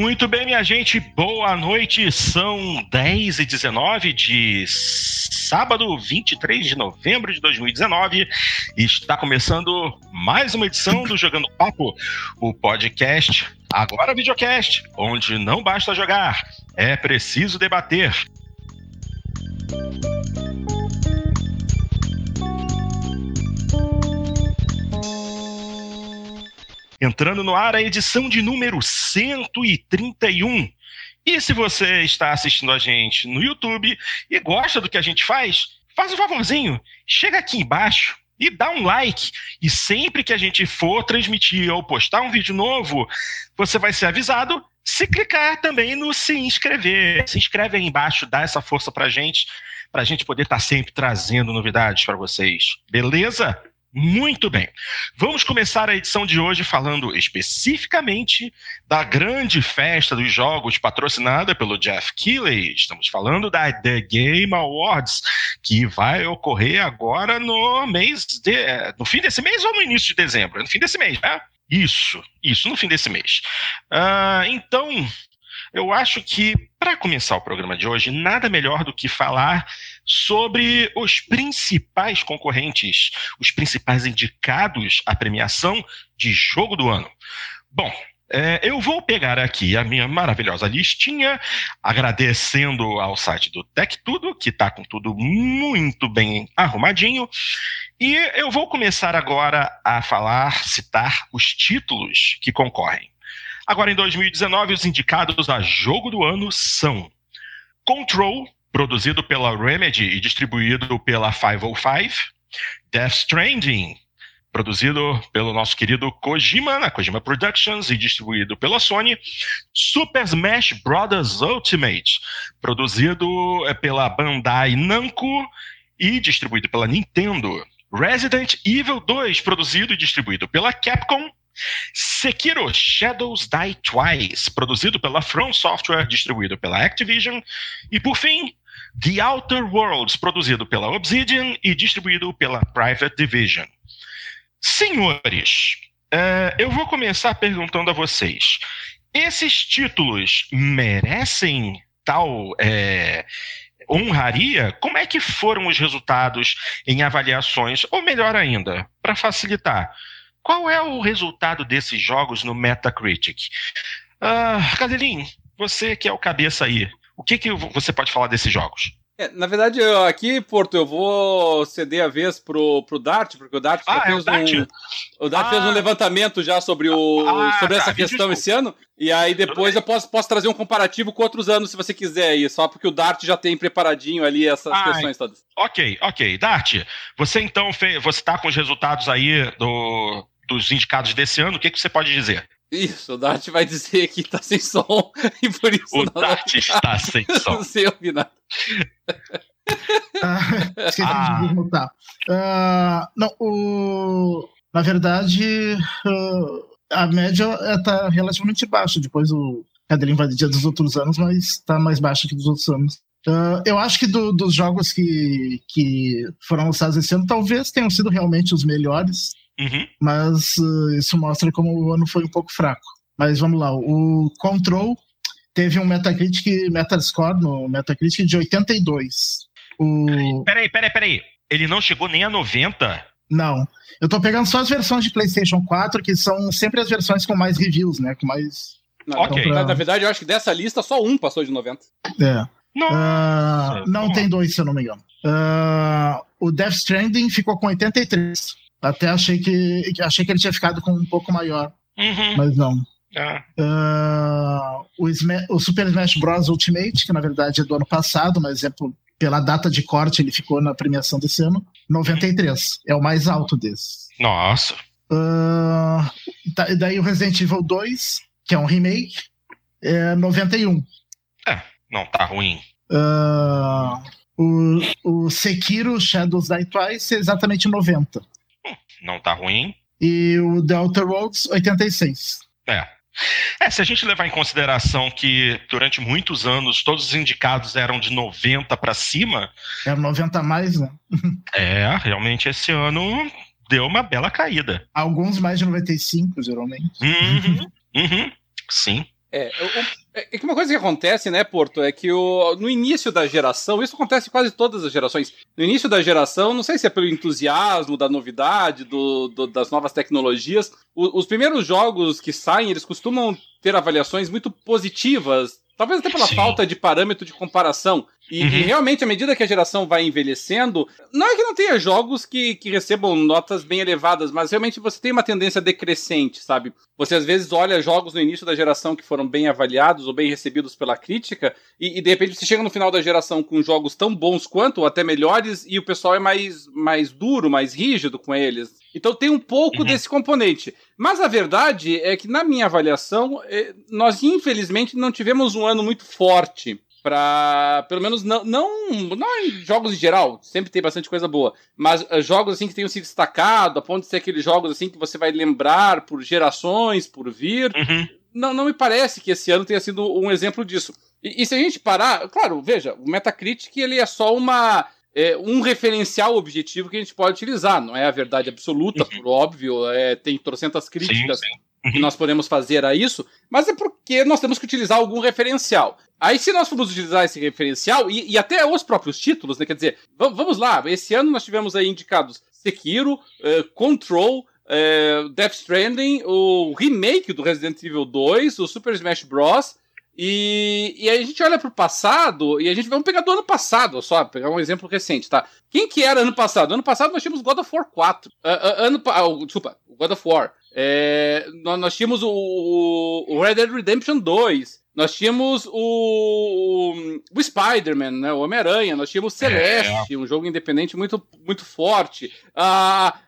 Muito bem, minha gente, boa noite. São 10 e 19 de sábado, 23 de novembro de 2019. Está começando mais uma edição do Jogando Papo, o podcast, agora videocast, onde não basta jogar, é preciso debater. Entrando no ar a edição de número 131. E se você está assistindo a gente no YouTube e gosta do que a gente faz, faz um favorzinho, chega aqui embaixo e dá um like. E sempre que a gente for transmitir ou postar um vídeo novo, você vai ser avisado se clicar também no se inscrever. Se inscreve aí embaixo, dá essa força pra gente, pra gente poder estar tá sempre trazendo novidades para vocês. Beleza? Muito bem. Vamos começar a edição de hoje falando especificamente da grande festa dos jogos patrocinada pelo Jeff Keighley. Estamos falando da The Game Awards, que vai ocorrer agora no mês de, no fim desse mês ou no início de dezembro? No fim desse mês, né? Isso, isso, no fim desse mês. Uh, então, eu acho que para começar o programa de hoje, nada melhor do que falar sobre os principais concorrentes, os principais indicados à premiação de jogo do ano. Bom, é, eu vou pegar aqui a minha maravilhosa listinha, agradecendo ao site do Tech Tudo, que está com tudo muito bem arrumadinho. E eu vou começar agora a falar, citar os títulos que concorrem. Agora, em 2019, os indicados a jogo do ano são Control, produzido pela Remedy e distribuído pela 505. Death Stranding, produzido pelo nosso querido Kojima, na Kojima Productions e distribuído pela Sony. Super Smash Bros. Ultimate, produzido eh, pela Bandai Namco e distribuído pela Nintendo. Resident Evil 2, produzido e distribuído pela Capcom. Sekiro Shadows Die Twice, produzido pela From Software, distribuído pela Activision. E por fim, The Outer Worlds, produzido pela Obsidian e distribuído pela Private Division. Senhores, uh, eu vou começar perguntando a vocês: esses títulos merecem tal é, honraria? Como é que foram os resultados em avaliações? Ou melhor ainda, para facilitar, qual é o resultado desses jogos no Metacritic? Uh, Cadelin, você que é o cabeça aí, o que, que você pode falar desses jogos? É, na verdade, eu, aqui, Porto, eu vou ceder a vez pro, pro Dart, porque o Dart ah, fez é o Dart? um. O Dart ah, fez um levantamento já sobre, o, ah, sobre tá, essa questão esse ano. E aí depois eu posso, posso trazer um comparativo com outros anos, se você quiser aí, só porque o Dart já tem preparadinho ali essas ah, questões todas. Ok, ok. Dart, você então fez, você tá com os resultados aí do, dos indicados desse ano, o que, que você pode dizer? Isso, o Dart vai dizer que tá sem som e por isso o não Dart está sem som. não sei ouvir nada. ah, esqueci ah. de desmutar. Uh, não, o... na verdade, uh, a média está relativamente baixa. Depois o Cadelinho vai dizer dos outros anos, mas está mais baixa que dos outros anos. Uh, eu acho que do, dos jogos que, que foram lançados esse ano, talvez tenham sido realmente os melhores. Uhum. Mas uh, isso mostra como o ano foi um pouco fraco. Mas vamos lá, o Control teve um Metacritic, Metascore no Metacritic de 82. O... Peraí, peraí, peraí. Ele não chegou nem a 90? Não. Eu tô pegando só as versões de PlayStation 4, que são sempre as versões com mais reviews, né? Com mais. Não, ok. Pra... Na verdade, eu acho que dessa lista só um passou de 90. É. Uh, não, tem dois, se eu não me engano. Uh, o Death Stranding ficou com 83. Até achei que, achei que ele tinha ficado com um pouco maior, uhum. mas não. Uh, o, o, Super Smash Bros. Ultimate, que na verdade é do ano passado, mas é por, pela data de corte ele ficou na premiação desse ano, 93. Uhum. É o mais alto desse. Nossa. Uh, tá, daí o Resident Evil 2, que é um remake, é 91. É, não tá ruim. Uh, o, o Sekiro Shadows Die Twice é exatamente 90 não tá ruim. E o Delta Roads, 86. É. É, se a gente levar em consideração que durante muitos anos todos os indicados eram de 90 para cima. Era 90 a mais, né? é, realmente esse ano deu uma bela caída. Alguns mais de 95, geralmente. Uhum, uhum, sim. É, é, é que uma coisa que acontece, né, Porto, é que o, no início da geração, isso acontece em quase todas as gerações. No início da geração, não sei se é pelo entusiasmo da novidade, do, do das novas tecnologias, o, os primeiros jogos que saem, eles costumam ter avaliações muito positivas Talvez até pela Sim. falta de parâmetro de comparação. E, uhum. e, realmente, à medida que a geração vai envelhecendo, não é que não tenha jogos que, que recebam notas bem elevadas, mas realmente você tem uma tendência decrescente, sabe? Você às vezes olha jogos no início da geração que foram bem avaliados ou bem recebidos pela crítica, e, e de repente você chega no final da geração com jogos tão bons quanto, ou até melhores, e o pessoal é mais, mais duro, mais rígido com eles. Então tem um pouco uhum. desse componente. Mas a verdade é que, na minha avaliação, é, nós infelizmente não tivemos um ano muito forte para pelo menos não, não não em jogos em geral sempre tem bastante coisa boa mas uh, jogos assim que tenham se destacado a ponto de ser aqueles jogos assim que você vai lembrar por gerações por vir uhum. não, não me parece que esse ano tenha sido um exemplo disso e, e se a gente parar claro veja o Metacritic ele é só uma é, um referencial objetivo que a gente pode utilizar. Não é a verdade absoluta, uhum. por óbvio, é, tem trocentas críticas sim, sim. Que nós podemos fazer a isso, mas é porque nós temos que utilizar algum referencial. Aí, se nós formos utilizar esse referencial, e, e até os próprios títulos, né? Quer dizer, vamos lá, esse ano nós tivemos aí indicados Sekiro, uh, Control, uh, Death Stranding, o remake do Resident Evil 2, o Super Smash Bros. E, e aí a gente olha pro passado e a gente vamos pegar do ano passado, só pegar um exemplo recente, tá? Quem que era ano passado? Ano passado nós tínhamos God of War 4. Uh, uh, ano, uh, desculpa, God of War. É, nós, nós, tínhamos o, o, Red Dead Redemption 2. Nós tínhamos o, o Spider-Man, né, o Homem-Aranha. Nós tínhamos Celeste, é. um jogo independente muito, muito forte. A,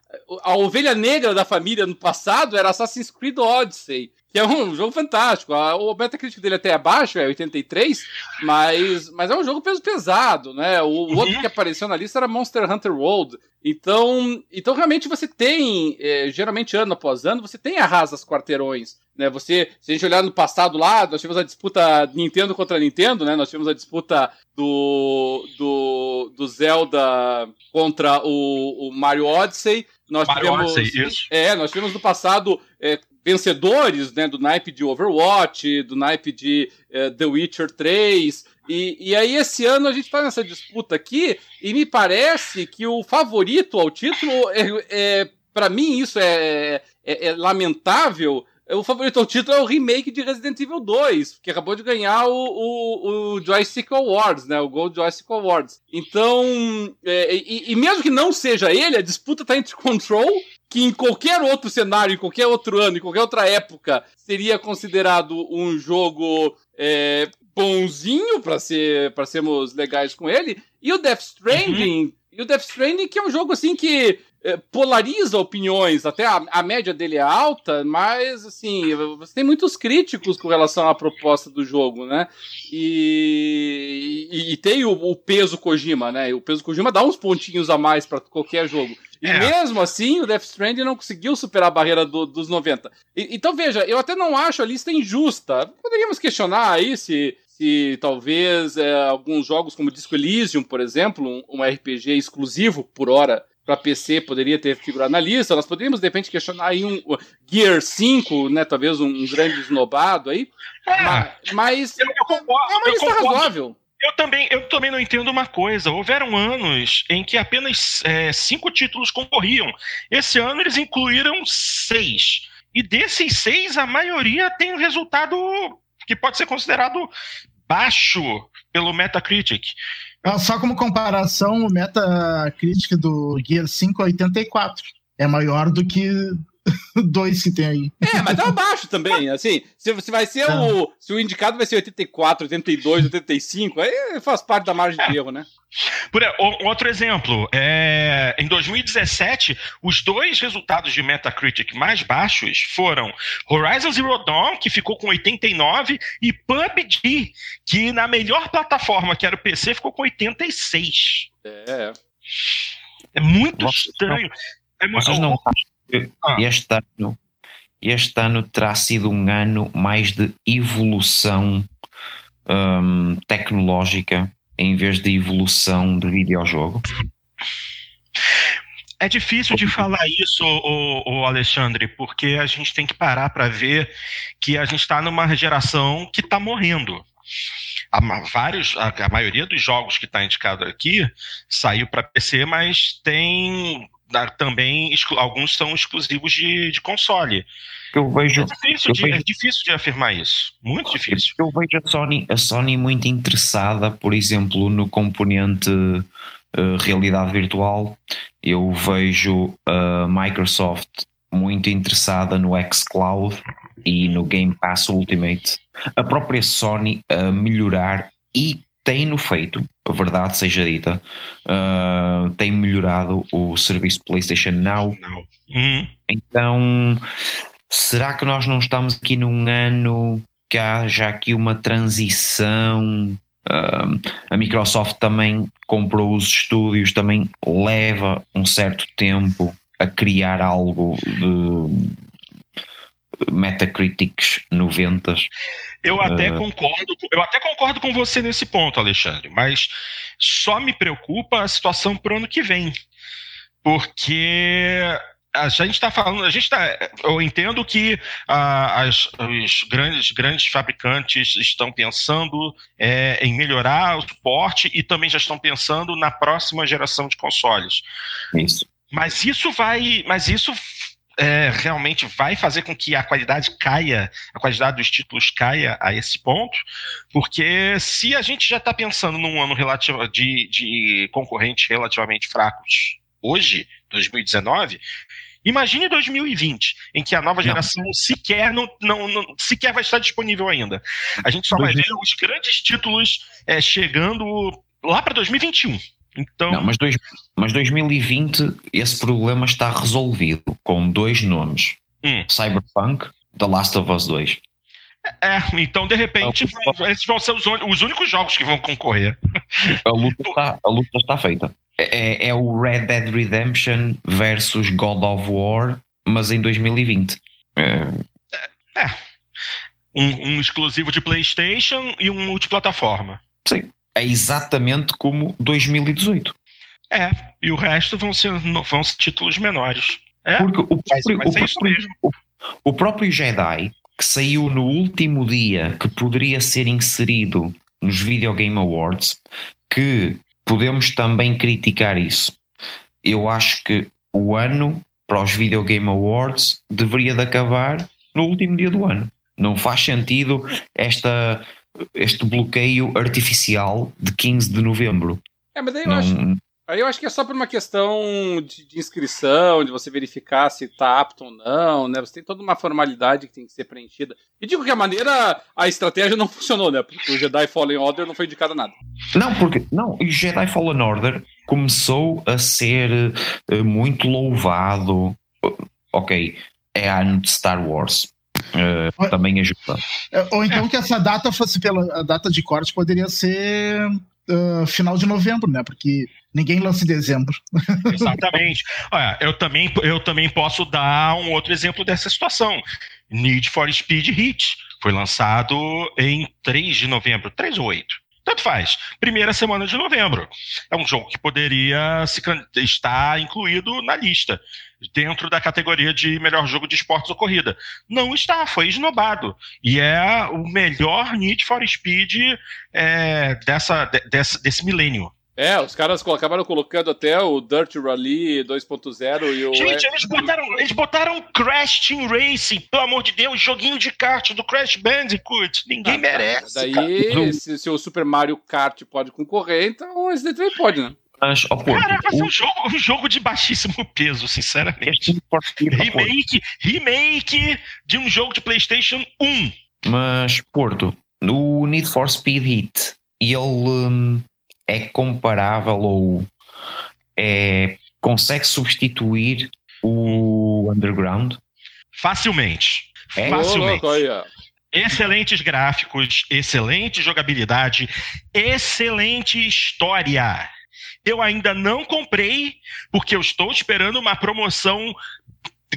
a ovelha negra da família no passado era Assassin's Creed Odyssey que é um jogo fantástico. O Metacritic dele até é baixo, é 83, mas, mas é um jogo peso pesado, né? O, uhum. outro que apareceu na lista era Monster Hunter World. Então, então realmente você tem, é, geralmente ano após ano, você tem arrasas quarteirões. Né, você, se a gente olhar no passado lá, nós tivemos a disputa Nintendo contra Nintendo, né? Nós tivemos a disputa do, do, do Zelda contra o, o Mario Odyssey. Nós Mario tivemos, Odyssey, isso. É, nós tivemos no passado é, vencedores né, do naipe de Overwatch, do naipe de uh, The Witcher 3. E, e aí, esse ano, a gente está nessa disputa aqui, e me parece que o favorito ao título, é, é para mim, isso é, é, é lamentável, o favorito ao título é o remake de Resident Evil 2, que acabou de ganhar o, o, o Joystick Awards, né? O Gold Joystick Awards. Então, é, e, e, mesmo que não seja ele, a disputa tá entre Control, que em qualquer outro cenário, em qualquer outro ano, em qualquer outra época, seria considerado um jogo é, bonzinho para ser para sermos legais com ele, e o Death Stranding. Uhum. E o Death Stranding, que é um jogo assim que é, polariza opiniões, até a, a, média dele é alta, mas assim, você tem muitos críticos com relação à proposta do jogo, né? E, e, e tem o, o, peso Kojima, né? E o peso Kojima dá uns pontinhos a mais para qualquer jogo. E é. mesmo assim, o Death Stranding não conseguiu superar a barreira do, dos 90. E, então veja, eu até não acho a lista injusta. Poderíamos questionar aí se se talvez é, alguns jogos como Disco Elysium, por exemplo, um, um RPG exclusivo por hora para PC poderia ter figurado na lista. Nós poderíamos, de repente, questionar aí um Gear 5, né? Talvez um, um grande esnobado aí. É, mas, mas eu, eu concordo, é uma lista concordo. razoável. Eu também, eu também não entendo uma coisa. Houveram anos em que apenas é, cinco títulos concorriam. Esse ano eles incluíram seis. E desses seis, a maioria tem um resultado que pode ser considerado baixo pelo Metacritic. Só como comparação, o Metacritic do Gear 5 é 84. É maior do que dois que tem aí. É, mas tá abaixo também, assim, se, se vai ser o, se o indicado vai ser 84, 82, 85, aí faz parte da margem de erro, né? Por, outro exemplo, é, em 2017, os dois resultados de Metacritic mais baixos foram Horizon Zero Dawn, que ficou com 89, e PUBG, que na melhor plataforma, que era o PC, ficou com 86. É. É muito Nossa, estranho. Não. É muito... Vocês não. Este ano este ano terá sido um ano mais de evolução um, tecnológica em vez de evolução de videojogo? É difícil de falar isso, o, o Alexandre, porque a gente tem que parar para ver que a gente está numa geração que está morrendo. A, vários, a, a, maioria dos jogos que está indicado aqui saiu para PC, mas tem também alguns são exclusivos de, de console. Eu vejo, é, difícil eu de, vejo, é difícil de afirmar isso. Muito difícil. Eu vejo a Sony, a Sony muito interessada, por exemplo, no componente uh, realidade virtual. Eu vejo a Microsoft muito interessada no xCloud e no Game Pass Ultimate. A própria Sony a melhorar e tem-no feito, a verdade seja dita, uh, tem melhorado o serviço PlayStation Now. Uhum. Então, será que nós não estamos aqui num ano que há já aqui uma transição? Uh, a Microsoft também comprou os estúdios, também leva um certo tempo a criar algo de Metacritics 90. Eu até uh... concordo, eu até concordo com você nesse ponto, Alexandre, mas só me preocupa a situação para o ano que vem. Porque a gente está falando, a gente tá, eu entendo que ah, as, os grandes, grandes fabricantes estão pensando é, em melhorar o suporte e também já estão pensando na próxima geração de consoles. Isso. Mas isso vai, mas isso é, realmente vai fazer com que a qualidade caia, a qualidade dos títulos caia a esse ponto, porque se a gente já está pensando num ano relativo de, de concorrentes relativamente fracos hoje, 2019, Imagine 2020, em que a nova geração não. sequer não, não, não, sequer vai estar disponível ainda. A gente só vai ver os grandes títulos é, chegando lá para 2021. Então... Não, mas, dois, mas 2020 esse problema está resolvido com dois nomes: hum. Cyberpunk, The Last of Us 2. É, então de repente então, esses vão ser os, os, únicos jogos que vão concorrer. A luta está, a luta está feita. É, é, o Red Dead Redemption versus God of War, mas em 2020. É. é. Um, um exclusivo de PlayStation e um multiplataforma. Sim é exatamente como 2018. É, e o resto vão ser, vão ser títulos menores. É, Porque o próprio, o, próprio, o, o próprio Jedi, que saiu no último dia, que poderia ser inserido nos Video Game Awards, que podemos também criticar isso. Eu acho que o ano para os Video Game Awards deveria de acabar no último dia do ano. Não faz sentido esta este bloqueio artificial de 15 de novembro. É, mas daí eu, não... acho, aí eu acho que é só por uma questão de, de, inscrição, de você verificar se está apto ou não, né? Você tem toda uma formalidade que tem que ser preenchida. E digo que a maneira, a estratégia não funcionou, né? Porque o Jedi Fallen Order não foi indicado a nada. Não, porque não, o Jedi Fallen Order começou a ser uh, muito louvado. Ok, é ano de Star Wars uh, também ajuda. É, ou então que essa data fosse pela a data de corte poderia ser uh, final de novembro, né? Porque ninguém lança em dezembro. Exatamente. Olha, eu também, eu também posso dar um outro exemplo dessa situação. Need for Speed Hit foi lançado em 3 de novembro, 3 ou 8. Tanto faz. Primeira semana de novembro. É um jogo que poderia se, estar incluído na lista, dentro da categoria de melhor jogo de esportes ou corrida. Não está, foi esnobado. E é o melhor Need for Speed é, dessa, desse, desse milênio. É, os caras acabaram colocando até o Dirt Rally 2.0 e o. Gente, eles botaram, eles botaram Crash Team Racing, pelo amor de Deus, joguinho de kart do Crash Bandicoot. Ninguém ah, merece. Daí, se, se, o Super Mario Kart pode concorrer, então esse daí também pode, né? Cara, vai ser um jogo, um jogo de baixíssimo peso, sinceramente. remake, remake de um jogo de PlayStation 1. Mas, Porto, no Need for Speed Heat, ele. Um é comparável ou é, consegue substituir o Underground? Facilmente. É? Facilmente. Excelentes gráficos, excelente jogabilidade, excelente história. Eu ainda não comprei, porque eu estou esperando uma promoção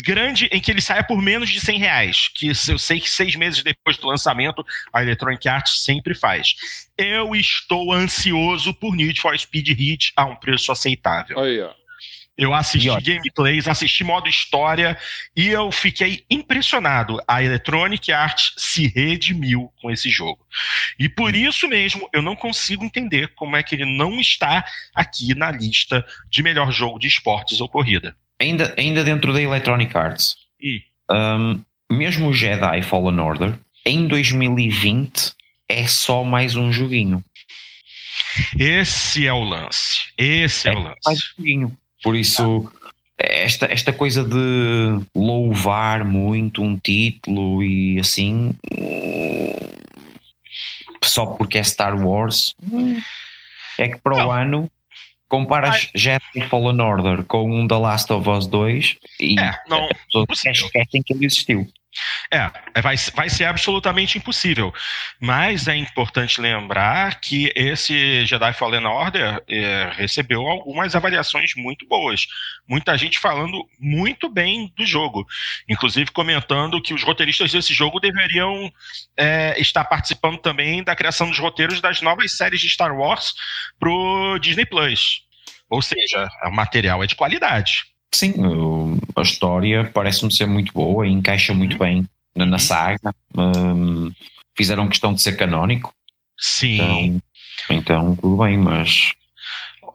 grande em que ele saia por menos de 100 reais, que eu sei que seis meses depois do lançamento a Electronic Arts sempre faz. Eu estou ansioso por Need for Speed Heat a um preço aceitável. Aí, ó. Eu assisti gameplays, assisti modo história e eu fiquei impressionado. A Electronic Arts se redimiu com esse jogo. E por hum. isso mesmo eu não consigo entender como é que ele não está aqui na lista de melhor jogo de esportes ou corrida. Ainda, ainda dentro da Electronic Arts? Um, mesmo o Jedi Fallen Order, em 2020 é só mais um joguinho. Esse é o lance. Esse é, é o lance. Mais um joguinho. Por isso, esta, esta coisa de louvar muito um título e assim, só porque é Star Wars, é que para o ano comparas Jet Fallen Order com um The Last of Us 2 e é, não, as pessoas esquecem que ele existiu. É, é, vai, vai ser absolutamente impossível. Mas é importante lembrar que esse Jedi Fallen Order é, recebeu algumas avaliações muito boas. Muita gente falando muito bem do jogo. Inclusive comentando que os roteiristas desse jogo deveriam é, estar participando também da criação dos roteiros das novas séries de Star Wars pro Disney Plus. Ou seja, o material é de qualidade. Sim, a história parece-me ser muito boa e encaixa muito uhum. bem na, na uhum. saga. Um, fizeram questão de ser canónico. Sim. Então, então, tudo bem, mas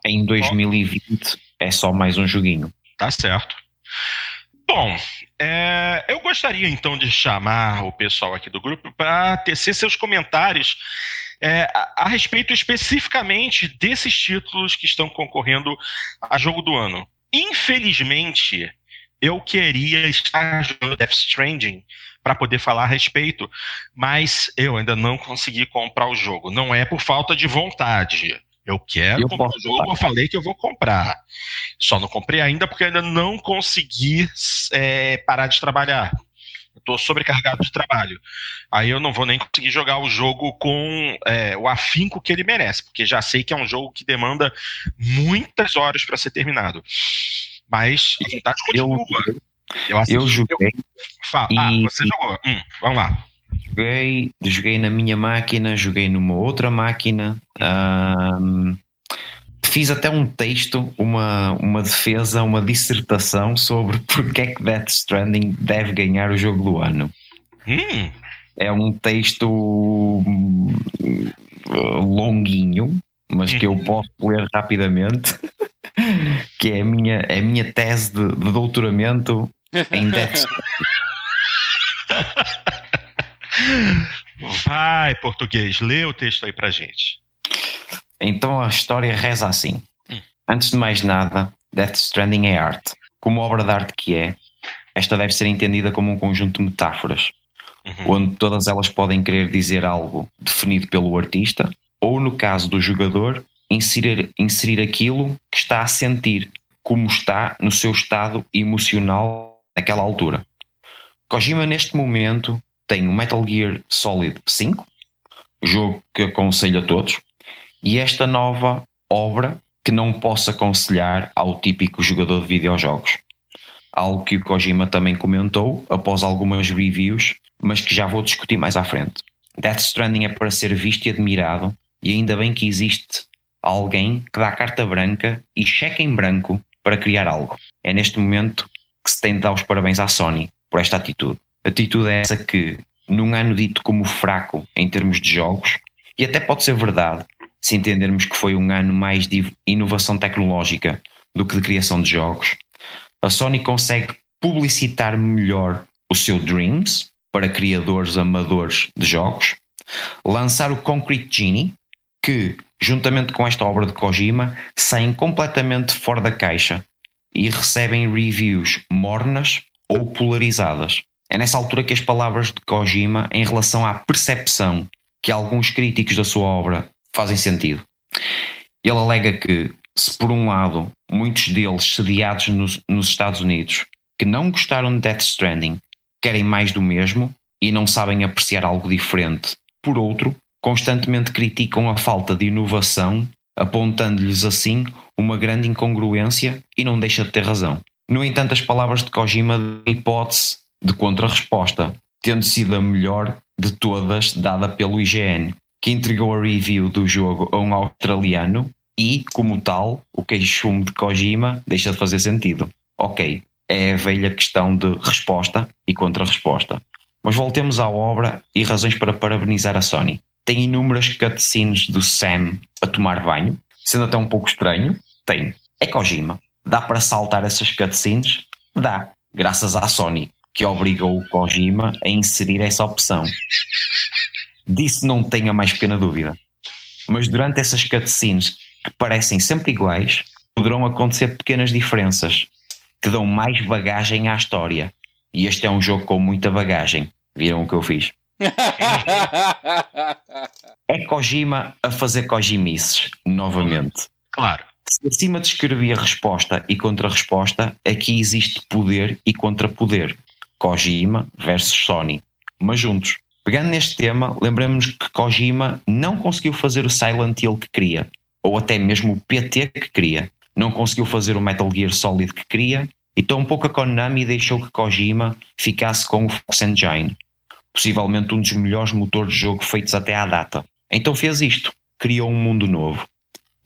em 2020 é só mais um joguinho. Tá certo. Bom, é, eu gostaria então de chamar o pessoal aqui do grupo para tecer seus comentários é, a, a, respeito especificamente desses títulos que estão concorrendo a jogo do ano. Infelizmente, eu queria estar jogando Death Stranding para poder falar a respeito, mas eu ainda não consegui comprar o jogo. Não é por falta de vontade. Eu quero eu comprar o jogo, eu falei que eu vou comprar. Só não comprei ainda porque ainda não consegui é, parar de trabalhar. Estou sobrecarregado de trabalho. Aí eu não vou nem conseguir jogar o jogo com é, o afinco que ele merece, porque já sei que é um jogo que demanda muitas horas para ser terminado. Mas a vontade continua. Eu, eu, eu joguei. Fala, e... Ah, você jogou. Hum, vamos lá. Joguei, joguei na minha máquina, joguei numa outra máquina. Um, fiz até um texto, uma, uma defesa, uma dissertação sobre porque é que Death Stranding deve ganhar o jogo do ano. Hum. É um texto hum, longuinho, mas que eu uhum. posso ler rapidamente, que é a minha, é a minha tese de, de doutoramento em Death Stranding. Vai, português, lê o texto aí pra gente. Então a história reza assim. Hum. Antes de mais nada, Death Stranding é arte. Como obra de arte que é, esta deve ser entendida como um conjunto de metáforas, uhum. onde todas elas podem querer dizer algo definido pelo artista, ou no caso do jogador, inserir, inserir aquilo que está a sentir, como está no seu estado emocional naquela altura. Kojima, neste momento, tem o Metal Gear Solid 5, jogo que aconselho a todos, e esta nova obra que não posso aconselhar ao típico jogador de videojogos. Algo que o Kojima também comentou após algumas reviews, mas que já vou discutir mais à frente. Death Stranding é para ser visto e admirado, e ainda bem que existe alguém que dá carta branca e cheque em branco para criar algo. É neste momento que se tem de dar os parabéns à Sony por esta atitude. Atitude é essa que, num ano dito como fraco em termos de jogos, e até pode ser verdade, se entendermos que foi um ano mais de inovação tecnológica do que de criação de jogos, a Sony consegue publicitar melhor o seu Dreams para criadores amadores de jogos, lançar o Concrete Genie, que, juntamente com esta obra de Kojima, saem completamente fora da caixa e recebem reviews mornas ou polarizadas. É nessa altura que as palavras de Kojima em relação à percepção que alguns críticos da sua obra fazem sentido. Ele alega que, se por um lado muitos deles sediados nos, nos Estados Unidos que não gostaram de Death Stranding querem mais do mesmo e não sabem apreciar algo diferente, por outro, constantemente criticam a falta de inovação, apontando-lhes assim uma grande incongruência e não deixa de ter razão. No entanto, as palavras de Kojima dão hipótese de contra-resposta, tendo sido a melhor de todas dada pelo IGN, que entregou a review do jogo a um australiano E, como tal, o queixume de Kojima deixa de fazer sentido. Ok, é a velha questão de resposta e contra-resposta. Mas voltemos à obra e razões para parabenizar a Sony. Tem inúmeras cutscenes do Sam a tomar banho, sendo até um pouco estranho. Tem. É Kojima. Dá para saltar essas cutscenes? Dá. Graças à Sony, que obrigou o Kojima a inserir essa opção. Disso não tenha mais pequena dúvida. Mas durante essas cutscenes, que parecem sempre iguais, poderão acontecer pequenas diferenças que dão mais bagagem à história. E este é um jogo com muita bagagem. Viram o que eu fiz? é Kojima a fazer Kojimices, novamente. Claro. Se acima descrevi a resposta e contra-resposta, aqui existe poder e contrapoder. Kojima versus Sony, mas juntos. Pegando neste tema, lembramos que Kojima não conseguiu fazer o Silent Hill que queria, ou até mesmo o PT que queria. Não conseguiu fazer o Metal Gear Solid que queria, e tão pouco a Konami deixou que Kojima ficasse com o Fox Engine, possivelmente um dos melhores motores de jogo feitos até à data. Então fez isto, criou um mundo novo.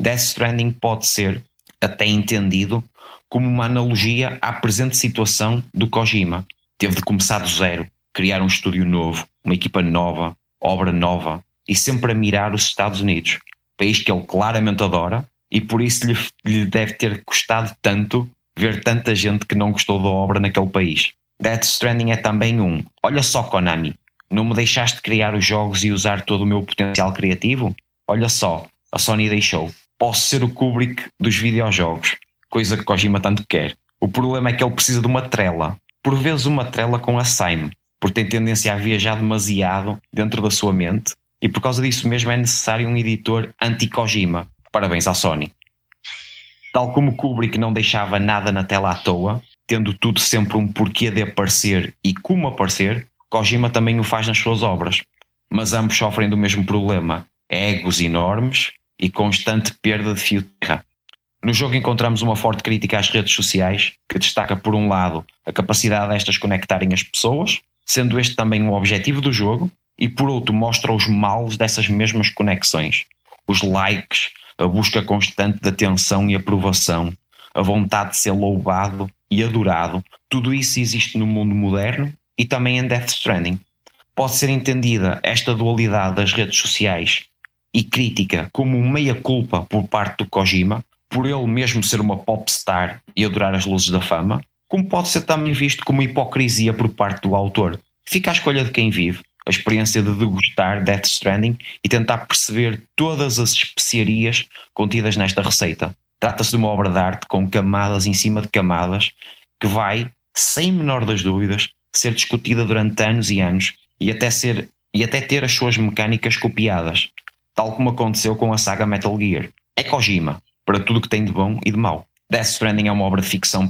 Death Stranding pode ser até entendido como uma analogia à presente situação do Kojima. Teve de começar do zero, criar um estúdio novo, uma equipa nova, obra nova e sempre a mirar os Estados Unidos, país que ele claramente adora e por isso lhe, lhe deve ter custado tanto ver tanta gente que não gostou da obra naquele país. Death Stranding é também um. Olha só, Konami, não me deixaste criar os jogos e usar todo o meu potencial criativo? Olha só, a Sony deixou. Posso ser o Kubrick dos videojogos, coisa que Kojima tanto quer. O problema é que ele precisa de uma trela, por vezes uma trela com a Sime, porque tem tendência a viajar demasiado dentro da sua mente e por causa disso mesmo é necessário um editor anti-Kojima. Parabéns à Sony. Tal como Kubrick não deixava nada na tela à toa, tendo tudo sempre um porquê de aparecer e como aparecer, Kojima também o faz nas suas obras. Mas ambos sofrem do mesmo problema: egos enormes e constante perda de fio de terra. No jogo encontramos uma forte crítica às redes sociais, que destaca, por um lado, a capacidade destas conectarem as pessoas, sendo este também o objetivo do jogo, e por outro, mostra os males dessas mesmas conexões. Os likes, a busca constante de atenção e aprovação, a vontade de ser louvado e adorado, tudo isso existe no mundo moderno e também em Death Stranding. Pode ser entendida esta dualidade das redes sociais e crítica como meia-culpa por parte do Kojima, por ele mesmo ser uma popstar e adorar as luzes da fama, como pode ser também visto como hipocrisia por parte do autor. Fica à escolha de quem vive a experiência de degustar Death Stranding e tentar perceber todas as especiarias contidas nesta receita. Trata-se de uma obra de arte com camadas em cima de camadas que vai, sem menor das dúvidas, ser discutida durante anos e anos e até, ser, e até ter as suas mecânicas copiadas, tal como aconteceu com a saga Metal Gear. É Kojima, para tudo que tem de bom e de mau. Death Stranding é uma obra de ficção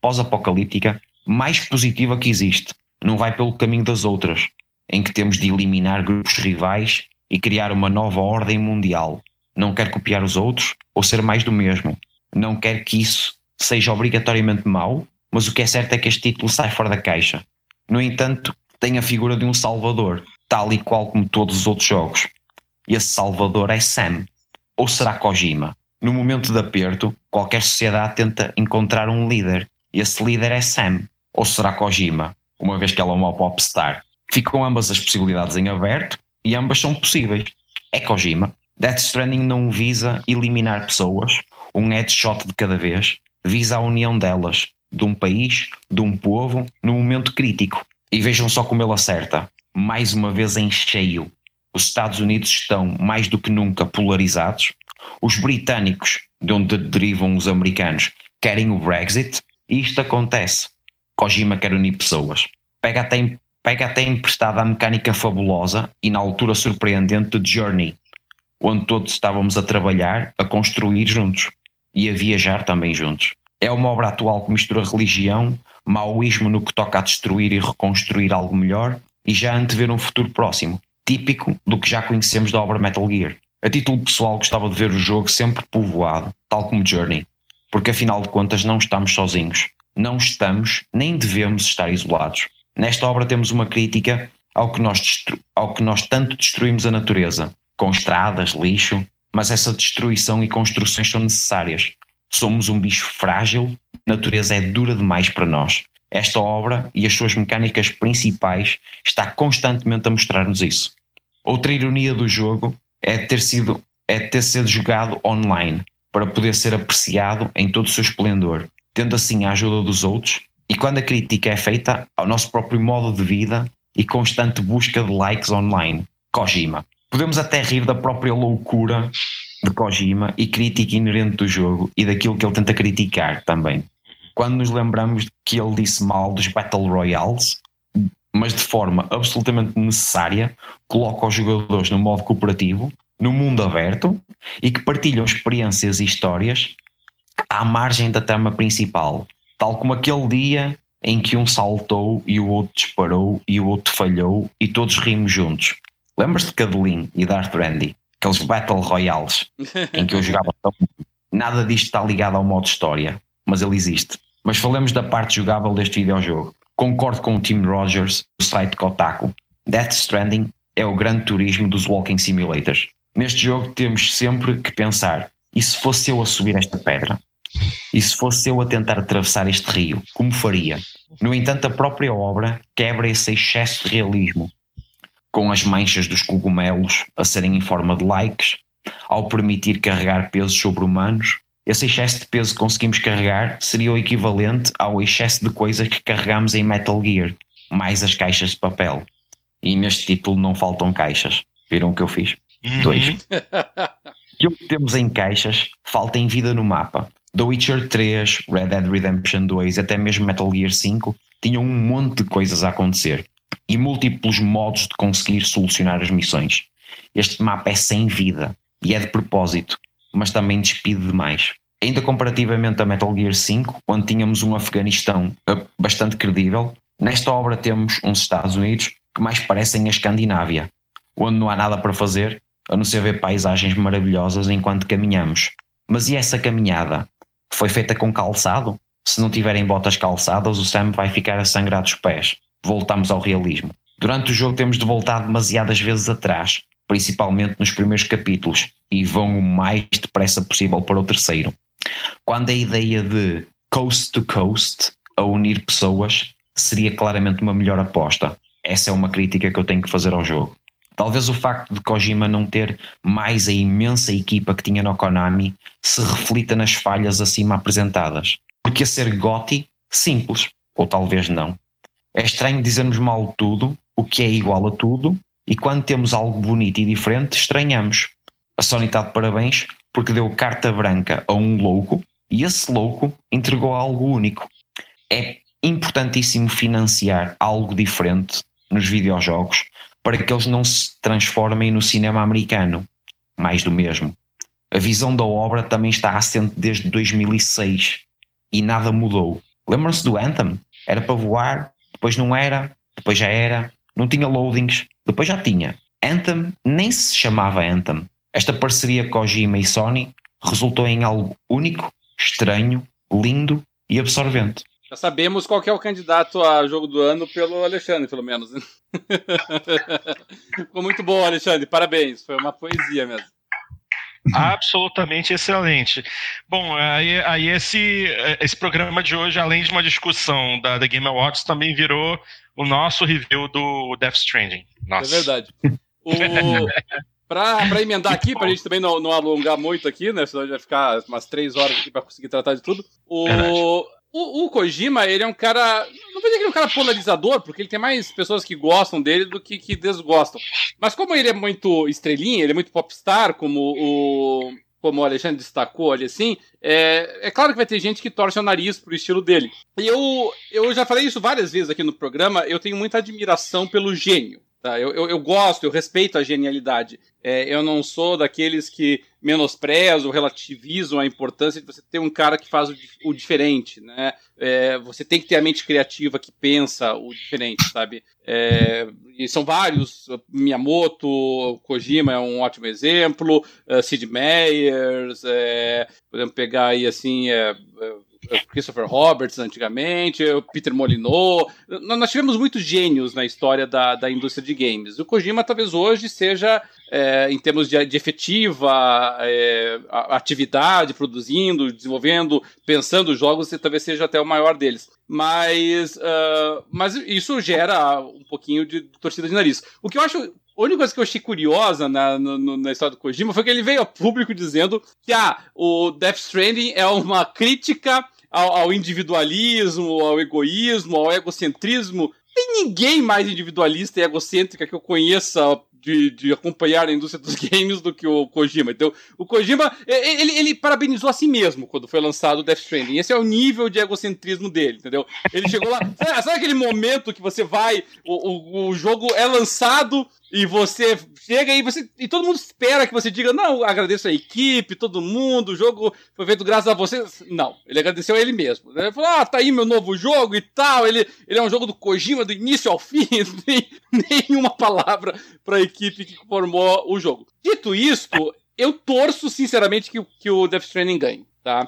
pós-apocalíptica mais positiva que existe. Não vai pelo caminho das outras, em que temos de eliminar grupos rivais e criar uma nova ordem mundial. Não quer copiar os outros ou ser mais do mesmo. Não quer que isso seja obrigatoriamente mau, mas o que é certo é que este título sai fora da caixa. No entanto, tem a figura de um salvador, tal e qual como todos os outros jogos. E esse salvador é Sam. Ou será Kojima? No momento de aperto, qualquer sociedade tenta encontrar um líder. E esse líder é Sam. Ou será Kojima? Uma vez que ela é uma popstar. Ficam ambas as possibilidades em aberto e ambas são possíveis. É Kojima. Death Stranding não visa eliminar pessoas, um headshot de cada vez, visa a união delas, de um país, de um povo, no momento crítico. E vejam só como ele acerta. Mais uma vez em cheio. Os Estados Unidos estão mais do que nunca polarizados. Os britânicos, de onde derivam os americanos, querem o Brexit. E isto acontece. Kojima quer unir pessoas. Pega até pega até emprestada a mecânica fabulosa e na altura surpreendente de Journey, onde todos estávamos a trabalhar, a construir juntos e a viajar também juntos. É uma obra atual que mistura religião, maoísmo no que toca a destruir e reconstruir algo melhor e já antever um futuro próximo, típico do que já conhecemos da obra Metal Gear. A título pessoal gostava de ver o jogo sempre povoado, tal como Journey, porque afinal de contas não estamos sozinhos. Não estamos, nem devemos estar isolados. Nesta obra temos uma crítica ao que nós, ao que nós tanto destruímos a natureza, com estradas, lixo, mas essa destruição e construções são necessárias. Somos um bicho frágil, a natureza é dura demais para nós. Esta obra e as suas mecânicas principais está constantemente a mostrar-nos isso. Outra ironia do jogo é ter sido é ter sido jogado online para poder ser apreciado em todo o seu esplendor, tendo assim a ajuda dos outros e quando a crítica é feita ao nosso próprio modo de vida e constante busca de likes online. Kojima. Podemos até rir da própria loucura de Kojima e crítica inerente do jogo e daquilo que ele tenta criticar também. Quando nos lembramos que ele disse mal dos Battle Royales, mas de forma absolutamente necessária, coloca os jogadores no modo cooperativo, no mundo aberto e que partilham experiências e histórias à margem da trama principal, tal como aquele dia em que um saltou e o outro disparou e o outro falhou e todos rimos juntos. Lembras-te de Cadelin e Darth Randy? Aqueles Battle Royales em que eu jogava tão. Nada disto está ligado ao modo história, mas ele existe. Mas falemos da parte jogável deste videojogo. Concordo com o Tim Rogers do site Kotaku. Death Stranding é o grande turismo dos walking simulators. Neste jogo temos sempre que pensar: e se fosse eu a subir esta pedra? E se fosse eu a tentar atravessar este rio, como faria? No entanto, a própria obra quebra esse excesso de realismo, com as manchas dos cogumelos a serem em forma de likes, ao permitir carregar pesos sobre-humanos. Esse excesso de peso que conseguimos carregar seria o equivalente ao excesso de coisas que carregamos em Metal Gear, mais as caixas de papel. E neste título não faltam caixas. Viram o que eu fiz? Uhum. Dois. Aquilo que temos em caixas falta em vida no mapa. The Witcher 3, Red Dead Redemption 2, até mesmo Metal Gear 5 tinham um monte de coisas a acontecer e múltiplos modos de conseguir solucionar as missões. Este mapa é sem vida e é de propósito, mas também despide demais. Ainda comparativamente a Metal Gear 5, onde tínhamos um Afeganistão eh, bastante credível, nesta obra temos uns Estados Unidos que mais parecem a Escandinávia, onde não há nada para fazer a não ser ver paisagens maravilhosas enquanto caminhamos. Mas e essa caminhada? foi feita com calçado. Se não tiverem botas calçadas, o Sam vai ficar a sangrar dos pés. Voltamos ao realismo. Durante o jogo temos de voltar demasiadas vezes atrás, principalmente nos primeiros capítulos, e vão o mais depressa possível para o terceiro. Quando a ideia de coast to coast, a unir pessoas, seria claramente uma melhor aposta. Essa é uma crítica que eu tenho que fazer ao jogo. Talvez o facto de Kojima não ter mais a imensa equipa que tinha no Konami se reflita nas falhas acima apresentadas. Porque a ser Gotti, simples, ou talvez não. É estranho dizermos mal tudo, o que é igual a tudo, e quando temos algo bonito e diferente, estranhamos. A Sony está de parabéns porque deu carta branca a um louco e esse louco entregou algo único. É importantíssimo financiar algo diferente nos videojogos para que eles não se transformem no cinema americano. Mais do mesmo. A visão da obra também está assente desde 2006 e nada mudou. Lembram-se do Anthem? Era para voar, depois não era, depois já era, não tinha loadings, depois já tinha. Anthem nem se chamava Anthem. Esta parceria Kojima e Sony resultou em algo único, estranho, lindo e absorvente. Já sabemos qual é o candidato a jogo do ano pelo Alexandre, pelo menos. Ficou muito bom, Alexandre. Parabéns. Foi uma poesia mesmo. Absolutamente excelente. Bom, aí, aí, esse, esse programa de hoje, além de uma discussão da, da Game Awards, também virou o nosso review do Death Stranding. Nossa. É verdade. O, pra emendar aqui, pra gente também não, não alongar muito aqui, né? Senão a gente vai ficar umas três horas aqui pra conseguir tratar de tudo. O, o, o, Kojima, ele é um cara. Não vou dizer que ele é um cara polarizador, porque ele tem mais pessoas que gostam dele do que, que desgostam. Mas como ele é muito estrelinha, ele é muito popstar, como o. Como o Alexandre destacou ali assim, é, é claro que vai ter gente que torce o nariz pro estilo dele. E eu, eu já falei isso várias vezes aqui no programa, eu tenho muita admiração pelo gênio. Tá? Eu, eu, eu gosto, eu respeito a genialidade. É, eu não sou daqueles que menosprezam, relativizam a importância de você ter um cara que faz o, o diferente, né? É, você tem que ter a mente criativa que pensa o diferente, sabe? É, e são vários. Miyamoto, Kojima é um ótimo exemplo. Uh, Sid Meier's, é, podemos pegar aí assim. Christopher Roberts antigamente, o Peter Molyneux. Nós tivemos muitos gênios na história da, da indústria de games. O Kojima talvez hoje seja, é, em termos de, de efetiva é, atividade, produzindo, desenvolvendo, pensando jogos, talvez seja até o maior deles. Mas, uh, mas isso gera um pouquinho de torcida de nariz. O que eu acho a única coisa que eu achei curiosa na, no, na história do Kojima foi que ele veio ao público dizendo que ah, o Death Stranding é uma crítica ao, ao individualismo, ao egoísmo, ao egocentrismo. Tem ninguém mais individualista e egocêntrica que eu conheça de, de, acompanhar a indústria dos games do que o Kojima. Então, o Kojima, ele, ele parabenizou a si mesmo quando foi lançado o Death Stranding. Esse é o nível de egocentrismo dele, entendeu? Ele chegou lá. Sabe, sabe aquele momento que você vai, o, o, o jogo é lançado e você chega e você e todo mundo espera que você diga não agradeço a equipe todo mundo o jogo foi feito graças a você. Não ele agradeceu a ele mesmo ele falou ah tá aí meu novo jogo e tal ele, ele é um jogo do Kojima do início ao fim nem nenhuma palavra para a equipe que formou o jogo. Dito isto eu torço sinceramente que, que o Death Stranding ganhe tá?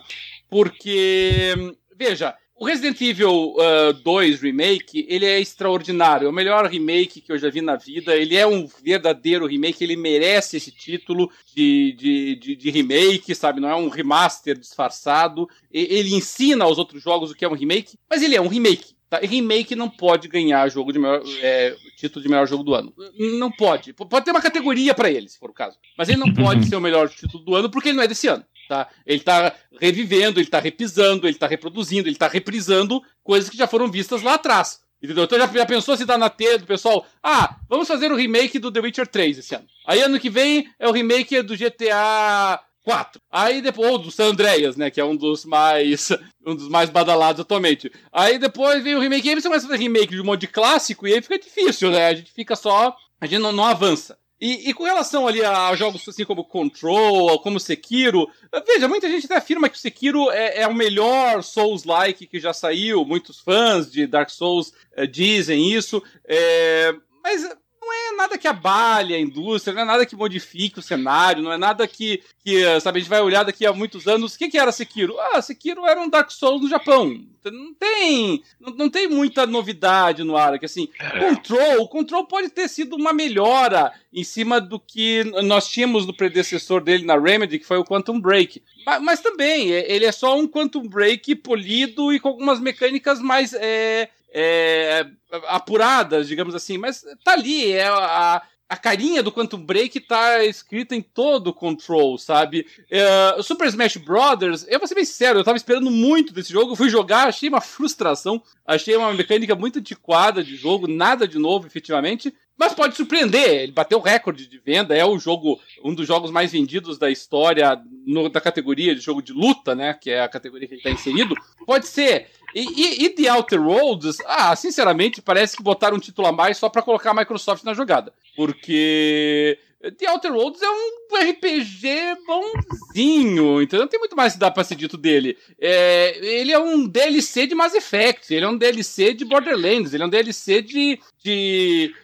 Porque veja o Resident Evil uh, 2 Remake, ele é extraordinário. É o melhor remake que eu já vi na vida. Ele é um verdadeiro remake, ele merece esse título de, de, de, de remake, sabe? Não é um remaster disfarçado. ele ensina aos outros jogos o que é um remake, mas ele é um remake. Tá? Remake não pode ganhar jogo de melhor, é, título de melhor jogo do ano. Não pode. Pode ter uma categoria para ele, se for o caso. Mas ele não pode ser o melhor título do ano porque ele não é desse ano. Tá? Ele está revivendo, ele está repisando, ele está reproduzindo, ele está reprisando coisas que já foram vistas lá atrás. Entendeu? Então já, já pensou se dá na telha do pessoal? Ah, vamos fazer o remake do The Witcher 3 esse ano. Aí ano que vem é o remake do GTA 4. Aí depois, ou do San Andreas, né? Que é um dos mais. Um dos mais badalados atualmente. Aí depois vem o remake, aí você começa a fazer remake de um monte de clássico, e aí fica difícil, né? A gente fica só. A gente não, não avança. E, e, com relação ali a jogos assim como Control, como Sekiro, veja, muita gente até afirma que o Sekiro é, é o melhor Souls-like que já saiu. Muitos fãs de Dark Souls é, dizem isso. É, mas não é nada que abale a indústria, não é nada que modifique o cenário, não é nada que, que sabe, a gente vai olhar daqui a muitos anos. O que, que era Sekiro? Ah, Sekiro era um Dark Souls no Japão. Não tem, não, não tem muita novidade no ar. Que assim, é. Control, o Control pode ter sido uma melhora em cima do que nós tínhamos no predecessor dele na Remedy, que foi o Quantum Break. Mas, mas também, é, ele é só um Quantum Break polido e com algumas mecânicas mais é, é, apuradas, digamos assim, mas tá ali, é a, a carinha do Quantum Break tá escrita em todo o Control, sabe? É, Super Smash Brothers, eu vou ser bem sincero, eu tava esperando muito desse jogo, fui jogar, achei uma frustração, achei uma mecânica muito antiquada de jogo, nada de novo, efetivamente, mas pode surpreender, ele bateu recorde de venda, é o jogo, um dos jogos mais vendidos da história no, da categoria de jogo de luta, né? Que é a categoria que ele está inserido. Pode ser. E, e, e, The Outer Worlds, ah, sinceramente, parece que botaram um título a mais só para colocar a Microsoft na jogada. Porque The Outer Worlds é um RPG bonzinho, entendeu? Não tem muito mais que dá pra ser dito dele. É, ele é um DLC de Mass Effect, ele é um DLC de Borderlands, ele é um DLC de, de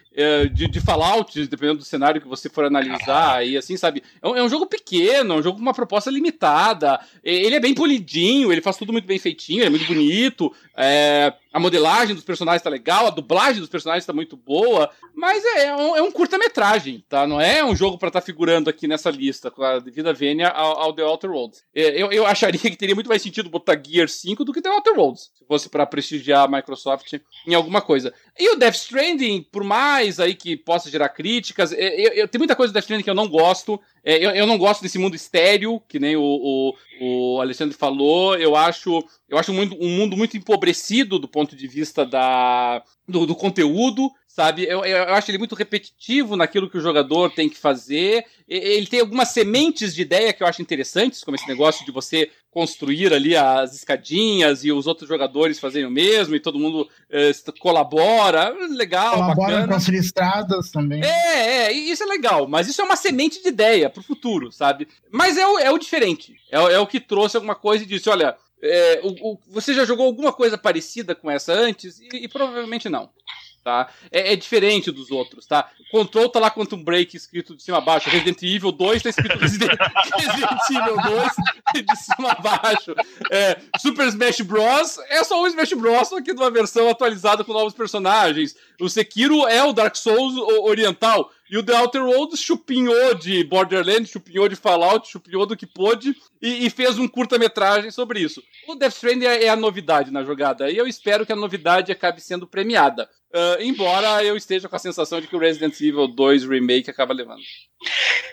de, de Fallout, dependendo do cenário que você for analisar, e assim, sabe? É um, é um, jogo pequeno, é um jogo com uma proposta limitada. Ele é bem polidinho, ele faz tudo muito bem feitinho, ele é muito bonito. É, a modelagem dos personagens tá legal, a dublagem dos personagens tá muito boa, mas é, é um, é um curta-metragem, tá? Não é um jogo para estar tá figurando aqui nessa lista, com a devida vênia ao, ao, The Outer Worlds. É, eu, eu acharia que teria muito mais sentido botar Gear 5 do que The Outer Worlds, se fosse para prestigiar a Microsoft em alguma coisa. E o Death Stranding, por mais aí que possa gerar críticas, é, eu, eu, tem muita coisa do Death Stranding que eu não gosto, é, eu, eu, não gosto desse mundo estéreo, que nem o, o, o, Alexandre falou. Eu acho, eu acho muito, um mundo muito empobrecido do ponto de vista da, do, do conteúdo sabe? Eu, eu, acho ele muito repetitivo naquilo que o jogador tem que fazer. Ele tem algumas sementes de ideia que eu acho interessantes, como esse negócio de você construir ali as escadinhas e os outros jogadores fazerem o mesmo e todo mundo eh, colabora. Legal, colabora bacana. construir estradas também. É, é, isso é legal, mas isso é uma semente de ideia pro futuro, sabe? Mas é o, é o diferente. É, é o que trouxe alguma coisa e disse: olha. É, o, o, você já jogou alguma coisa parecida com essa antes? E, e provavelmente não. Tá? É, é, diferente dos outros, tá? Control tá lá Quantum Break escrito de cima a baixo. Resident Evil 2 tá escrito Resident, Evil 2 de cima a baixo. É, Super Smash Bros. é só um Smash Bros. só que numa versão atualizada com novos personagens. O Sekiro é o Dark Souls oriental. E o The Outer Worlds chupinhou de Borderlands, chupinhou de Fallout, chupinhou do que pôde e, e fez um curta-metragem sobre isso. O Death Stranding é, é a novidade na jogada e eu espero que a novidade acabe sendo premiada. Uh, embora eu esteja com a sensação de que o Resident Evil 2 Remake acaba levando.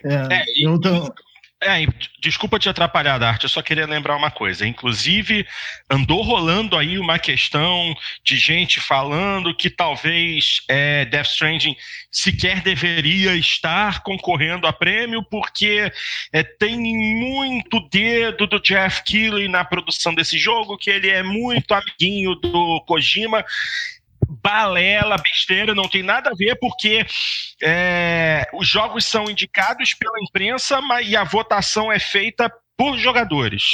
É, é eu tô... É, desculpa te atrapalhar, Dart, eu só queria lembrar uma coisa. Inclusive, andou rolando aí uma questão de gente falando que talvez é, Death Stranding sequer deveria estar concorrendo a prêmio, porque é, tem muito dedo do Jeff Keighley na produção desse jogo, que ele é muito amiguinho do Kojima balela, besteira, não tem nada a ver, porque é, os jogos são indicados pela imprensa mas, e a votação é feita por jogadores.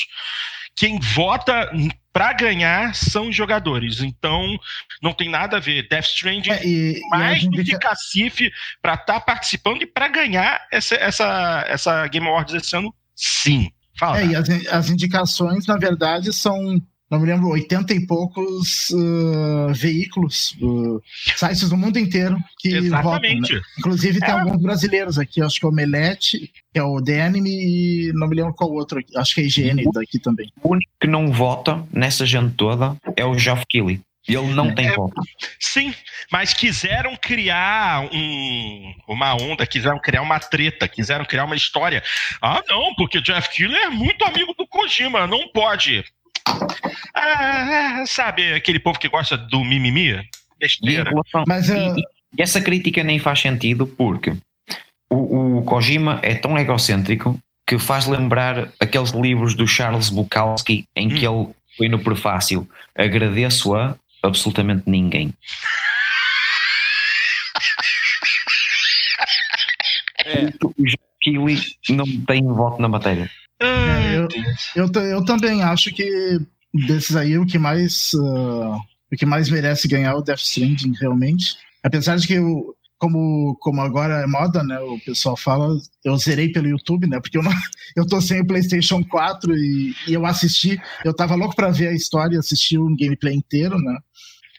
Quem vota para ganhar são os jogadores. Então, não tem nada a ver. Death Stranding é, e, mais e do que cacife para estar tá participando e para ganhar essa, essa, essa Game Awards esse ano, sim. Fala. É, e as, as indicações, na verdade, são não me lembro, 80 e poucos uh, veículos, uh, sites do mundo inteiro que Exatamente. votam. Né? Inclusive tem é. alguns brasileiros aqui, acho que é o Melete, que é o DNM e não me lembro qual outro aqui, acho que é a IGN daqui também. O único que não vota nessa gente toda é o Geoff Keighley. Ele não tem é, voto. Sim, mas quiseram criar um, uma onda, quiseram criar uma treta, quiseram criar uma história. Ah, não, porque Jeff Keighley é muito amigo do Kojima, não pode. Ah, sabe aquele povo que gosta do mimimi? Besteira. Mas, uh... e, e, essa crítica nem faz sentido porque o, o Kojima é tão egocêntrico que faz lembrar aqueles livros do Charles Bukowski em que hum. ele foi no prefácio agradeço a absolutamente ninguém. É. O Kiwi não tem voto na matéria. É, eu, eu, eu, também acho que desses aí o que mais uh, o que mais merece ganhar é o Death Stranding realmente. Apesar de que eu, como, como agora é moda, né? O pessoal fala, eu zerei pelo YouTube, né? Porque eu, não, eu tô sem o PlayStation 4 e, e eu assisti, eu tava louco para ver a história, assistir um gameplay inteiro, né?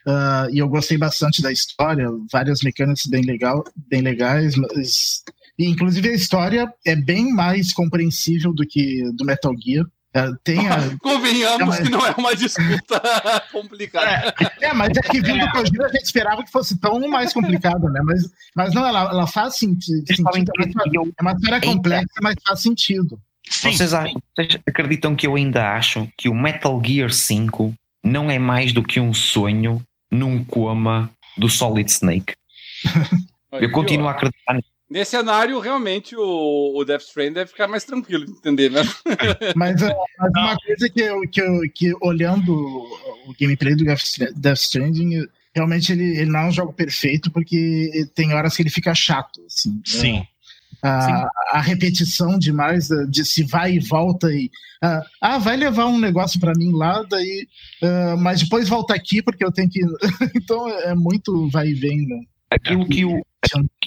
Uh, e eu gostei bastante da história, várias mecânicas bem, legal, bem legais, mas e, inclusive, a história é bem mais compreensível do que do Metal Gear. É, tem a... Convenhamos é, que não é uma disputa complicada. É, é, mas é que vindo do Kojima a gente esperava que fosse tão mais complicado, né? Mas, mas não, ela, ela faz sentido. sentido é uma história complexa, mas faz sentido. Vocês, vocês acreditam que eu ainda acho que o Metal Gear 5 não é mais do que um sonho num coma do Solid Snake? eu continuo a acreditar nisso. Nesse cenário, realmente, o, o Death Stranding deve ficar mais tranquilo de entender, né? mas, é, mas uma coisa que, eu, que, eu, que olhando o gameplay do Death Stranding, realmente ele, ele não é um jogo perfeito, porque tem horas que ele fica chato. Assim, Sim. É, a, a, repetição demais de se vai e volta e uh, ah vai levar um negócio para mim lá daí uh, mas depois volta aqui porque eu tenho que então é muito vai e vem né? Aquilo que o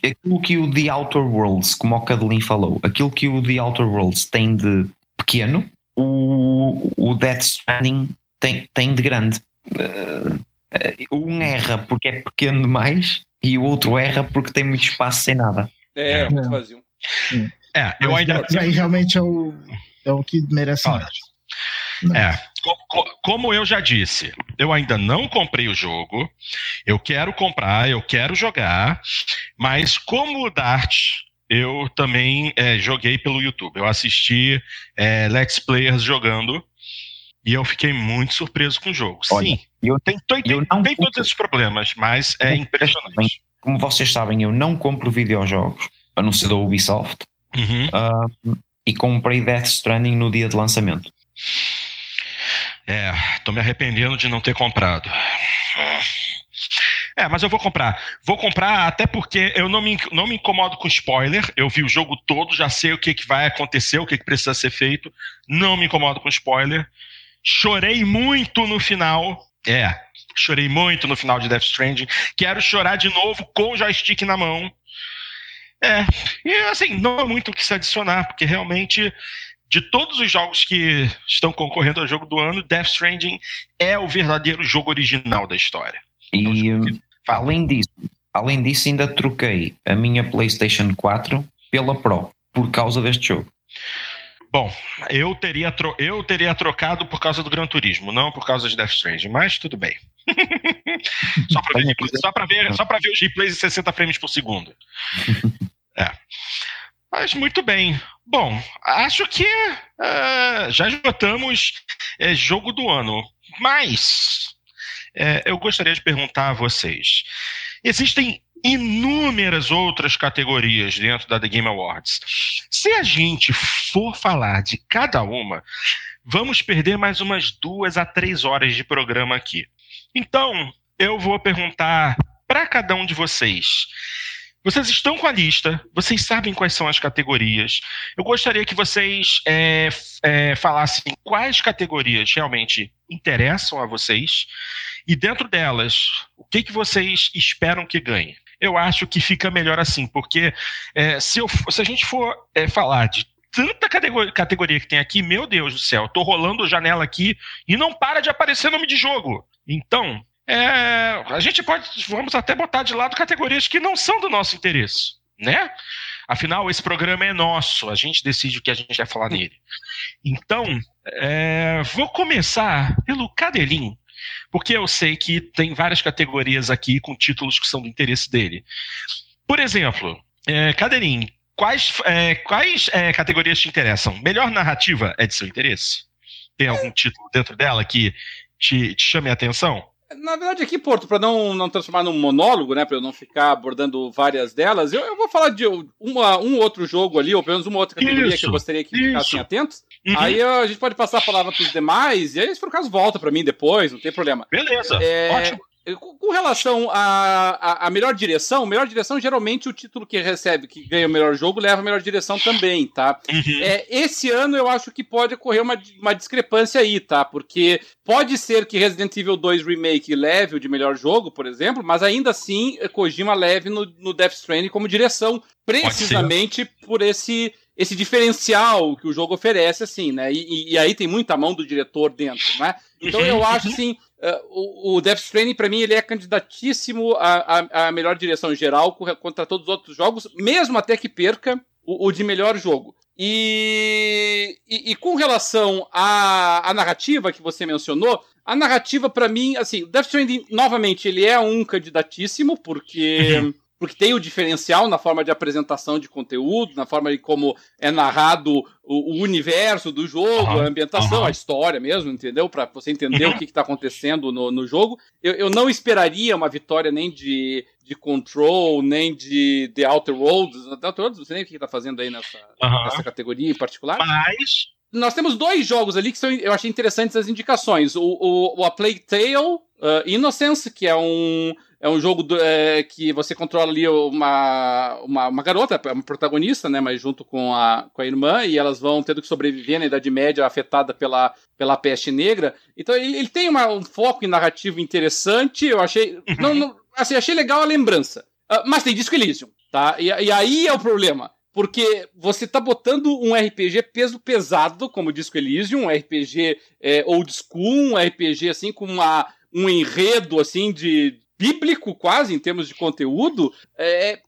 aquilo que o The Outer Worlds, como o Cadelin falou, aquilo que o The Outer Worlds tem de pequeno, o, o Death Stranding tem, tem de grande. Uh, um erra porque é pequeno demais e o outro erra porque tem muito espaço sem nada. É, é muito vazio. É, eu ainda. Aí realmente é o, é o que merece mais. É, como eu já disse, eu ainda não comprei o jogo, eu quero comprar, eu quero jogar, mas como o Dart, eu também é, joguei pelo YouTube. Eu assisti é, Let's Players jogando e eu fiquei muito surpreso com o jogo. Olha, Sim, eu, tem, tem, eu tem, tem todos esses problemas, mas é impressionante. Como vocês sabem, eu não compro videojogos, a não ser da Ubisoft, uhum. uh, e comprei Death Stranding no dia de lançamento. É, tô me arrependendo de não ter comprado. É, mas eu vou comprar. Vou comprar até porque eu não me, não me incomodo com spoiler. Eu vi o jogo todo, já sei o que, que vai acontecer, o que, que precisa ser feito. Não me incomodo com spoiler. Chorei muito no final. É, Chorei muito no final de Death Stranding. Quero chorar de novo com o joystick na mão. É, e assim, não há muito o que se adicionar, porque realmente, de todos os jogos que estão concorrendo ao jogo do ano, Death Stranding é o verdadeiro jogo original da história. E então, além disso, além disso, ainda troquei a minha PlayStation 4 pela Pro por causa deste jogo. Bom, eu teria, eu teria trocado por causa do Gran Turismo, não por causa de Death Stranding, mas tudo bem. só para ver, só ver, só ver os replays em 60 frames por segundo. É. Mas muito bem. Bom, acho que uh, já esgotamos é, jogo do ano. Mas é, eu gostaria de perguntar a vocês: existem inúmeras outras categorias dentro da The Game Awards. Se a gente for falar de cada uma, vamos perder mais umas duas a três horas de programa aqui. Então, eu vou perguntar para cada um de vocês. Vocês estão com a lista, vocês sabem quais são as categorias. Eu gostaria que vocês é, é, falassem quais categorias realmente interessam a vocês e dentro delas, o que, que vocês esperam que ganhe eu acho que fica melhor assim, porque é, se, eu, se, a gente for é, falar de tanta categoria, categoria, que tem aqui, meu Deus do céu, tô rolando janela aqui e não para de aparecer nome de jogo. Então, é, a gente pode, vamos até botar de lado categorias que não são do nosso interesse, né? Afinal, esse programa é nosso, a gente decide o que a gente vai falar nele. Então, é, vou começar pelo Cadelinho porque eu sei que tem várias categorias aqui com títulos que são do interesse dele. Por exemplo, é, Cadeirinho, quais, é, quais é, categorias te interessam? Melhor narrativa é de seu interesse? Tem algum título dentro dela que te, te chame a atenção? Na verdade, aqui, Porto, para não, não transformar num monólogo, né, para eu não ficar abordando várias delas, eu, eu vou falar de uma, um outro jogo ali, ou pelo menos uma outra categoria isso, que eu gostaria que isso. ficassem atentos. Uhum. Aí a gente pode passar a palavra para os demais, e aí, se for o caso, volta para mim depois, não tem problema. Beleza, é, ótimo. Com relação à, à, melhor direção, melhor direção, geralmente o título que recebe, que ganha o melhor jogo, leva a melhor direção também, tá? Uhum. É, esse ano eu acho que pode ocorrer uma, uma discrepância aí, tá? Porque pode ser que Resident Evil 2 Remake leve o de melhor jogo, por exemplo, mas ainda assim Kojima leve no, no Death Stranding como direção, precisamente por esse esse diferencial que o jogo oferece, assim, né? E, e, aí tem muita mão do diretor dentro, né? Então eu acho, assim, uh, o, o Death Stranding, para mim, ele é candidatíssimo à, melhor direção geral contra todos os outros jogos, mesmo até que perca o, o de melhor jogo. E, e, e, com relação à, à narrativa que você mencionou, a narrativa, para mim, assim, Death Stranding, novamente, ele é um candidatíssimo, porque... Uhum porque tem o diferencial na forma de apresentação de conteúdo, na forma de como é narrado o, o universo do jogo, uhum. a ambientação, uhum. a história mesmo, entendeu? Para você entender uhum. o que está acontecendo no, no jogo. Eu, eu não esperaria uma vitória nem de, de Control, nem de The Outer Worlds. The Outer Worlds, não sei nem o que está fazendo aí nessa, nessa categoria em particular. Mas nós temos dois jogos ali que são, eu achei interessantes as indicações. O, o, o A Plague Tale uh, Innocence, que é um, é um jogo do, é, que você controla ali uma, uma, uma, garota, uma protagonista, né? Mas junto com a, com a irmã, e elas vão tendo que sobreviver na Idade Média afetada pela, pela peste negra. Então ele, ele tem uma, um foco em narrativo interessante. Eu achei. Uhum. Não, não, assim, achei legal a lembrança. Uh, mas tem Disco Elysium, tá? E, e aí é o problema. Porque você tá botando um RPG peso pesado, como Disco Elysium, um RPG é, old school, um RPG assim com uma, um enredo assim de bíblico quase em termos de conteúdo, é,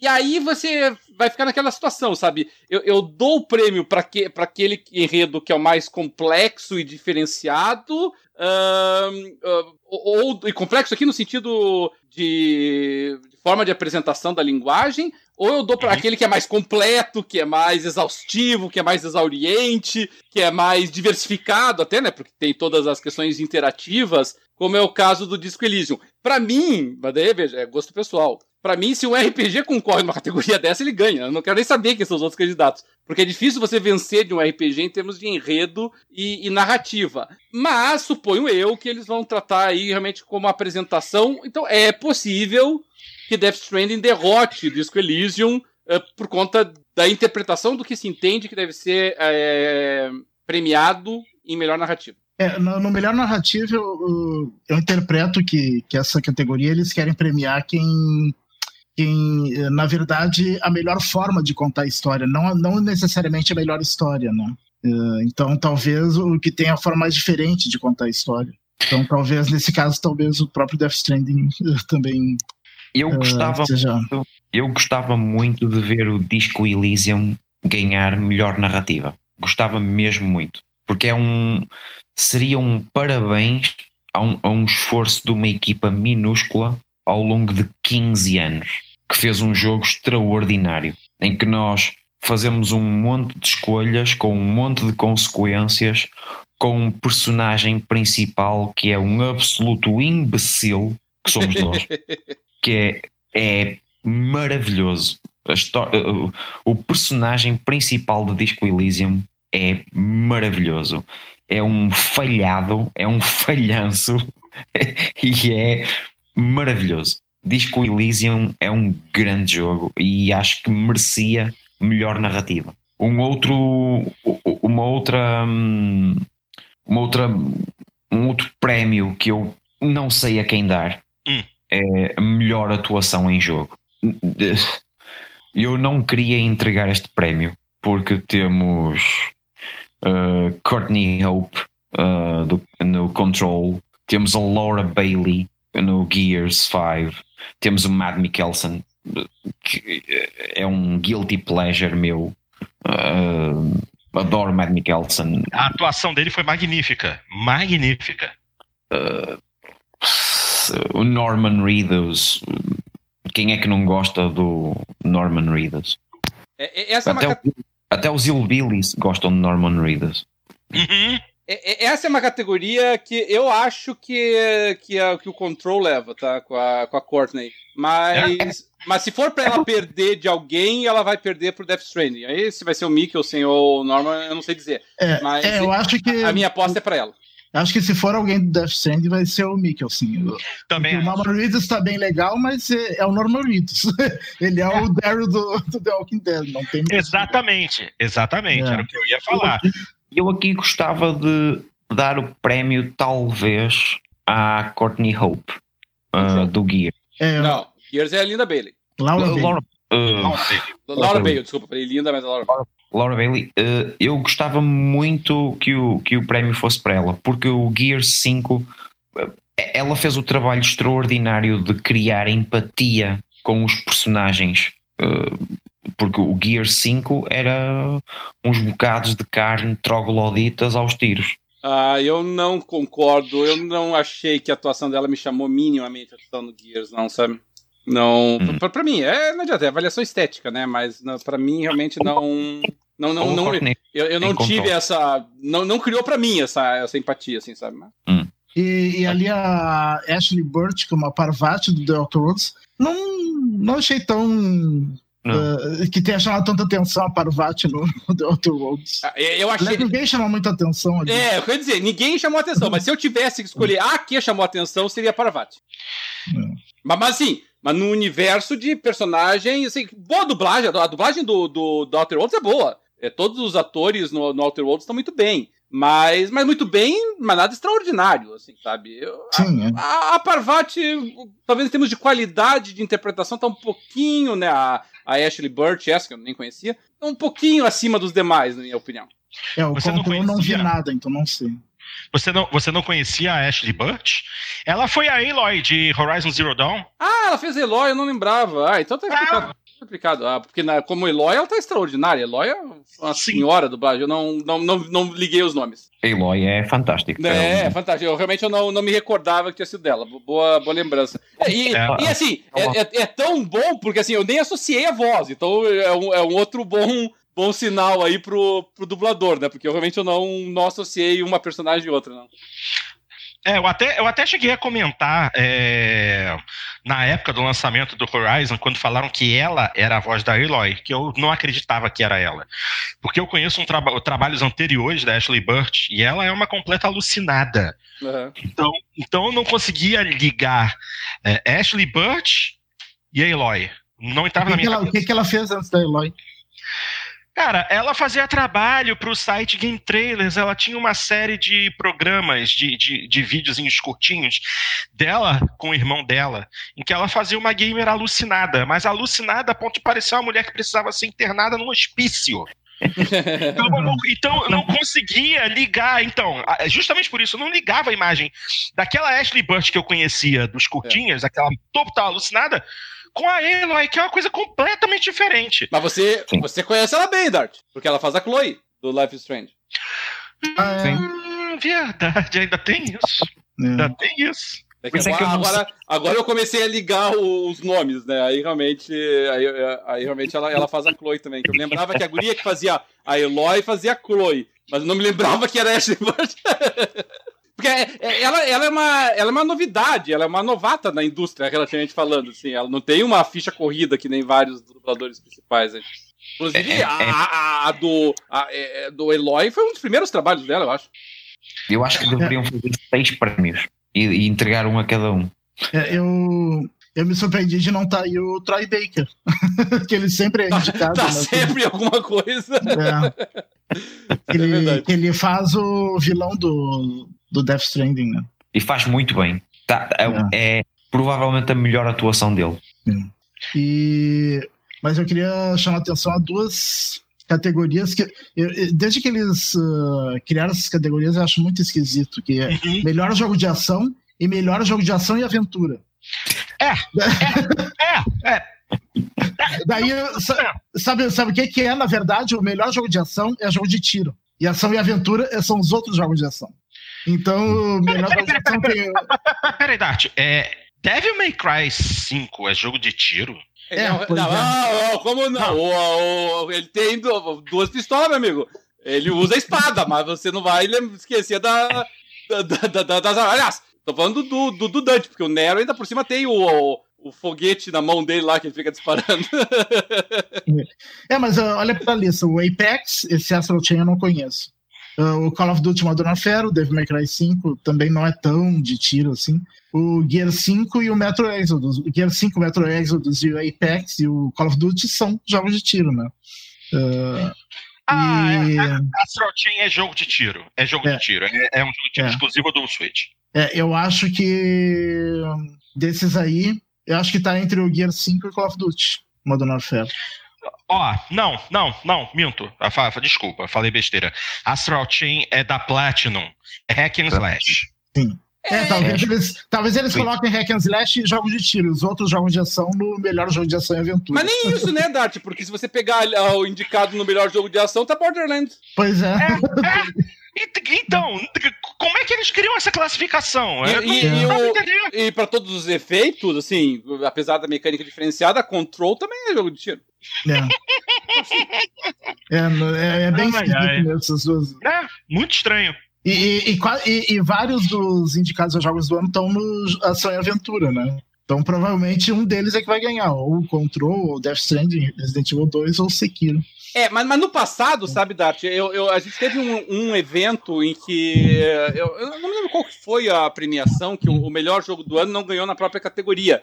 e aí você vai ficar naquela situação, sabe? Eu, eu dou o prêmio para que, aquele enredo que é o mais complexo e diferenciado, uh, uh, ou e complexo aqui no sentido de, de, forma de apresentação da linguagem, ou eu dou para uhum. aquele que é mais completo, que é mais exaustivo, que é mais exauriente, que é mais diversificado até, né? Porque tem todas as questões interativas como é o caso do Disco Elysium. Para mim, mas daí, veja, é gosto pessoal. Para mim, se um RPG concorre numa categoria dessa, ele ganha. Eu não quero nem saber quem são os outros candidatos. Porque é difícil você vencer de um RPG em termos de enredo e, e narrativa. Mas suponho eu que eles vão tratar aí realmente como apresentação. Então é possível que Death Stranding derrote Disco Elysium uh, por conta da interpretação do que se entende que deve ser uh, premiado em melhor narrativa. É, no, no, melhor narrativo, eu, eu, interpreto que, que essa categoria eles querem premiar quem, quem, na verdade, a melhor forma de contar a história, não, não necessariamente a melhor história, né? Então, talvez o que tem a forma mais diferente de contar a história. Então, talvez, nesse caso, talvez o próprio Death Stranding também eu gostava, uh, seja... eu gostava muito de ver o Disco Elysium ganhar melhor narrativa. Gostava mesmo muito. Porque é um. Seria um parabéns a um, a um esforço de uma equipa minúscula ao longo de 15 anos que fez um jogo extraordinário em que nós fazemos um monte de escolhas com um monte de consequências com um personagem principal que é um absoluto imbecil que somos nós que é, é maravilhoso história, o personagem principal de Disco Elysium é maravilhoso. É um falhado, é um falhanço e é maravilhoso. Disco Elysium é um grande jogo e acho que merecia melhor narrativa. Um outro, uma outra, hum, uma outra, um outro prémio que eu não sei a quem dar hum. É a melhor atuação em jogo. Eu não queria entregar este prémio porque temos uh, Courtney Hope uh, do, no Control, temos a Laura Bailey no Gears 5, temos o Mad Mikkelsen, que é um guilty pleasure meu. Uh, adoro Mad Mikkelsen. A atuação dele foi magnífica, magnífica. Uh, o Norman Reedus, quem é que não gosta do Norman Reedus? É, é essa até, é uma... o, até os Hillbillies gostam de Norman Reedus. Uhum. É, essa é uma categoria que eu acho que, que, a, que o Control leva, tá? Com a, com a Courtney. Mas, mas se for pra ela perder de alguém, ela vai perder pro Death Stranding. Aí se vai ser o Mikkelsen ou o Norman, eu não sei dizer. É, mas é, eu acho que. A minha aposta é pra ela. Acho que se for alguém do Death Stranding vai ser o Mikkelsen. Também. O Norman Reedus está bem legal, mas é, é o Norman Reedus. Ele é, é, o Daryl do, do The Walking Dead. Não tem exatamente, exatamente. É. Era o que eu ia falar. Eu aqui gostava de dar o prémio, talvez, à Courtney Hope, uh, do Gear. É, não, Gears é a Linda Bailey. Laura, Laura, uh, Laura Bailey, desculpa, falei linda, mas a Laura. Laura Bailey, uh, eu gostava muito que o, que o prémio fosse para ela, porque o Gears 5 uh, ela fez o trabalho extraordinário de criar empatia com os personagens. Uh, porque o Gears 5 era uns bocados de carne trogloditas aos tiros. Ah, eu não concordo. Eu não achei que a atuação dela me chamou minimamente a atenção no Gears, não, sabe? Não, hum. pra, pra, mim, é, não adianta, é avaliação estética, né? Mas pra mim, realmente não. Não, não, não, eu, eu não tive essa. Não, não criou pra mim essa, essa empatia, assim, sabe? Hum. E, e, ali a Ashley Burt, como a Parvati do The Outer Worlds, não, não achei tão. Uh, que tenha chamado tanta atenção a Parvati no, no The Outer Worlds. Ah, eu achei. Aliás, ninguém chamou muita atenção ali. É, eu quero dizer, ninguém chamou atenção, mas se eu tivesse que escolher a que chamou atenção, seria a Parvati. É. Mas, mas assim, mas no universo de personagem, assim, boa dublagem, a dublagem do, do, do Outer Worlds é boa. É, todos os atores no, no Outer Worlds estão muito bem. Mas, mas muito bem, mas nada extraordinário, assim, sabe? Eu, Sim, a, é. a, a, Parvati, talvez em termos de qualidade de interpretação, tá um pouquinho, né? A, a Ashley Burch, essa que eu nem conhecia, tá um pouquinho acima dos demais, na minha opinião. É, o Você não, não vi nada, então não sei. Você não, você não conhecia a Ashley Butch? Ela foi a Aloy de Horizon Zero Dawn. Ah, ela fez Eloy, eu não lembrava. Ah, então tá explicado. Ah. Explicado. Ah, porque na, como Eloy, ela tá extraordinária. Eloy é uma Sim. senhora do dublagem. Eu não, não, não, não liguei os nomes. Eloy é fantástico. É, é fantástico. Eu realmente eu não, não me recordava que tinha sido dela. Boa, boa lembrança. E, é, e assim, é, é, é, tão bom, porque assim, eu nem associei a voz. Então é um, é um outro bom bom sinal aí pro, pro dublador, né? Porque eu realmente eu não, não associei uma personagem e outra, não. É, eu até, eu até cheguei a comentar é, na época do lançamento do Horizon, quando falaram que ela era a voz da Aloy, que eu não acreditava que era ela. Porque eu conheço um traba trabalhos anteriores da Ashley Burt e ela é uma completa alucinada. Uhum. Então, então eu não conseguia ligar é, Ashley Burt e Aloy. Não entrava na minha ela, O que, que ela fez antes da Aloy? Cara, ela fazia trabalho para o site Game Trailers, ela tinha uma série de programas, de, de, de videozinhos curtinhos dela com o irmão dela, em que ela fazia uma gamer alucinada, mas alucinada a ponto de parecer uma mulher que precisava ser internada num hospício. então, eu não, então não conseguia ligar. Então, justamente por isso, eu não ligava a imagem daquela Ashley Burch que eu conhecia dos curtinhos, é. aquela total alucinada, com a Eloy, que é uma coisa completamente diferente. Mas você, você conhece ela bem, Dart, porque ela faz a Chloe do Life is Strange. Ah, Sim. verdade, ainda tem isso. É. Ainda tem isso. É que agora, agora, agora, eu comecei a ligar os nomes, né? Aí realmente, aí, aí realmente ela, ela faz a Chloe também. Que eu lembrava que a guria que fazia a Eloy fazia a Chloe, mas eu não me lembrava que era Ashley Burch. Porque é, é, ela, ela, é uma, ela é uma novidade, ela é uma novata na indústria, relativamente falando. Assim, ela não tem uma ficha corrida que nem vários dubladores principais. Né? Inclusive, é, é, a, a, a, do, a, do Eloy foi um dos primeiros trabalhos dela, eu acho. Eu acho que deveriam fazer seis prémios e, e entregar um a cada um. eu, eu me surpreendi de não estar tá aí o Troy Baker, que ele sempre é tá, indicado. Tá, tá sempre alguma coisa. É. Ele, é que ele faz o vilão do, do Death Stranding, né? E faz muito bem. Tá, é, é. é provavelmente a melhor atuação dele. Sim. E, mas eu queria chamar a atenção a duas categorias que eu, desde que eles uh, criaram essas categorias eu acho muito esquisito que é uhum. melhor jogo de ação e melhor jogo de ação e aventura é é é, é. daí sabe sabe o que que é na verdade o melhor jogo de ação é jogo de tiro e ação e aventura são os outros jogos de ação então, melhor peraí, peraí, peraí, Dart, é, Devil May Cry 5 é jogo de tiro? É, não, não, é. não, como não? O, o, ele tem duas pistolas, meu amigo. Ele usa a espada, mas você não vai esquecer da, da, da, da das. Aliás, tô falando do, do, do, Dante, porque o Nero ainda por cima tem o, o, o, foguete na mão dele lá que ele fica disparando. é, mas uh, olha pra lista: o Apex, esse Astral Chain eu não conheço. Uh, o Call of Duty Modern Warfare, o Devil May Cry 5 também não é tão de tiro assim. O Gear 5 e o Metro Exodus. O Gear 5, o Metro Exodus e o Apex e o Call of Duty são jogos de tiro, né? Uh, ah, e... é, a Astral Chain é jogo de tiro. É jogo é, de tiro. É, é, um jogo de tiro é. exclusivo do Switch. É, eu acho que desses aí, eu acho que tá entre o Gear 5 e o Call of Duty Modern Warfare. Ó, não, não, não, minto. Desculpa, falei besteira. Astral Chain é da Platinum. É Hack and Slash. Sim. É, é, talvez eles, talvez eles coloquem Hack and Slash e jogos de tiro, os outros jogos de ação no melhor jogo de ação e aventura. Mas nem isso, né, Dart? Porque se você pegar o indicado no melhor jogo de ação, tá Borderlands. Pois é. é, é. Então, como é que eles criam essa classificação? E, é, e, e, e para todos os efeitos, assim, apesar da mecânica diferenciada, Control também é jogo de tiro. É, é, é, é bem esquisito essas duas. É, muito estranho. E, e, e, vários dos indicados aos jogos do ano estão no Ação e Aventura, né? Então provavelmente um deles é que vai ganhar, ou Control, ou Death Stranding, Resident Evil 2 ou Sekiro. É, mas, mas no passado, sabe, Dart, eu, eu, a gente teve um, um evento em que. Eu, eu, não me lembro qual foi a premiação, que o, o, melhor jogo do ano não ganhou na própria categoria.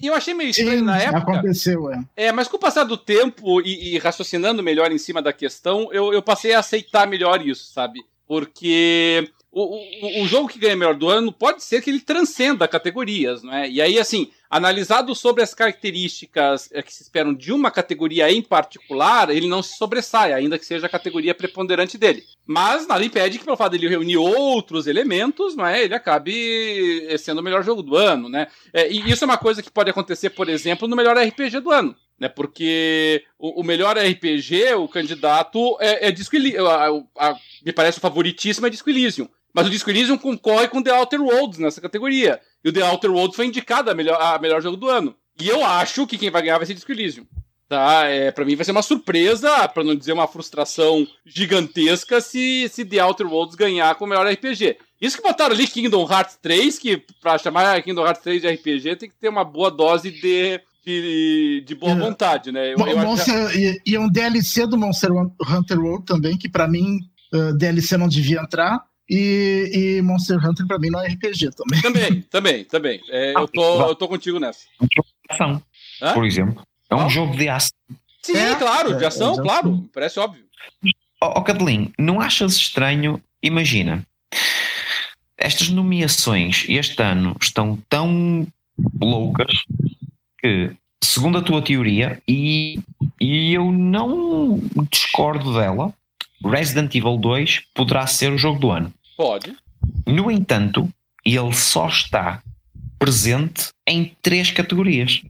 E eu achei meio estranho Sim, na época. Aconteceu, é. É, mas com o passar do tempo e, e raciocinando melhor em cima da questão, eu, eu passei a aceitar melhor isso, sabe? Porque o, o, o, jogo que ganha melhor do ano pode ser que ele transcenda categorias, não é? E aí, assim, analisado sobre as características eh, que se esperam de uma categoria em particular, ele não se sobressai, ainda que seja a categoria preponderante dele. Mas nada impede que, pelo fato dele reunir outros elementos, não é? Ele acabe eh, sendo o melhor jogo do ano, né? É, e isso é uma coisa que pode acontecer, por exemplo, no melhor RPG do ano né? Porque o, o, melhor RPG, o candidato é, é Disco Elysium. Me parece o favoritíssimo é Disco Elysium. Mas o Disco Elysium concorre com The Outer Worlds nessa categoria. E o The Outer Worlds foi indicado a melhor, a melhor jogo do ano. E eu acho que quem vai ganhar vai ser Disco Elysium. Tá? É, pra mim vai ser uma surpresa, para não dizer uma frustração gigantesca, se, se The Outer Worlds ganhar com o melhor RPG. Isso que botaram ali Kingdom Hearts 3, que pra chamar Kingdom Hearts 3 de RPG tem que ter uma boa dose de, de, de boa é. vontade, né? Eu, eu Monster, e, e um DLC do Monster Hunter World também, que para mim uh, DLC não devia entrar. E, e, Monster Hunter pra mim não é RPG também. Também, também, também. É, eu, tô, eu tô contigo nessa. Ação, por exemplo. É um jogo de ação. Sim, é, claro, de ação, é, claro, parece óbvio. Ó oh, oh, Cadelin, não achas estranho? Imagina, estas nomeações este ano estão tão loucas que, segundo a tua teoria, e, e eu não discordo dela, Resident Evil 2 poderá ser o jogo do ano. Pode. No entanto, ele só está presente em três categorias.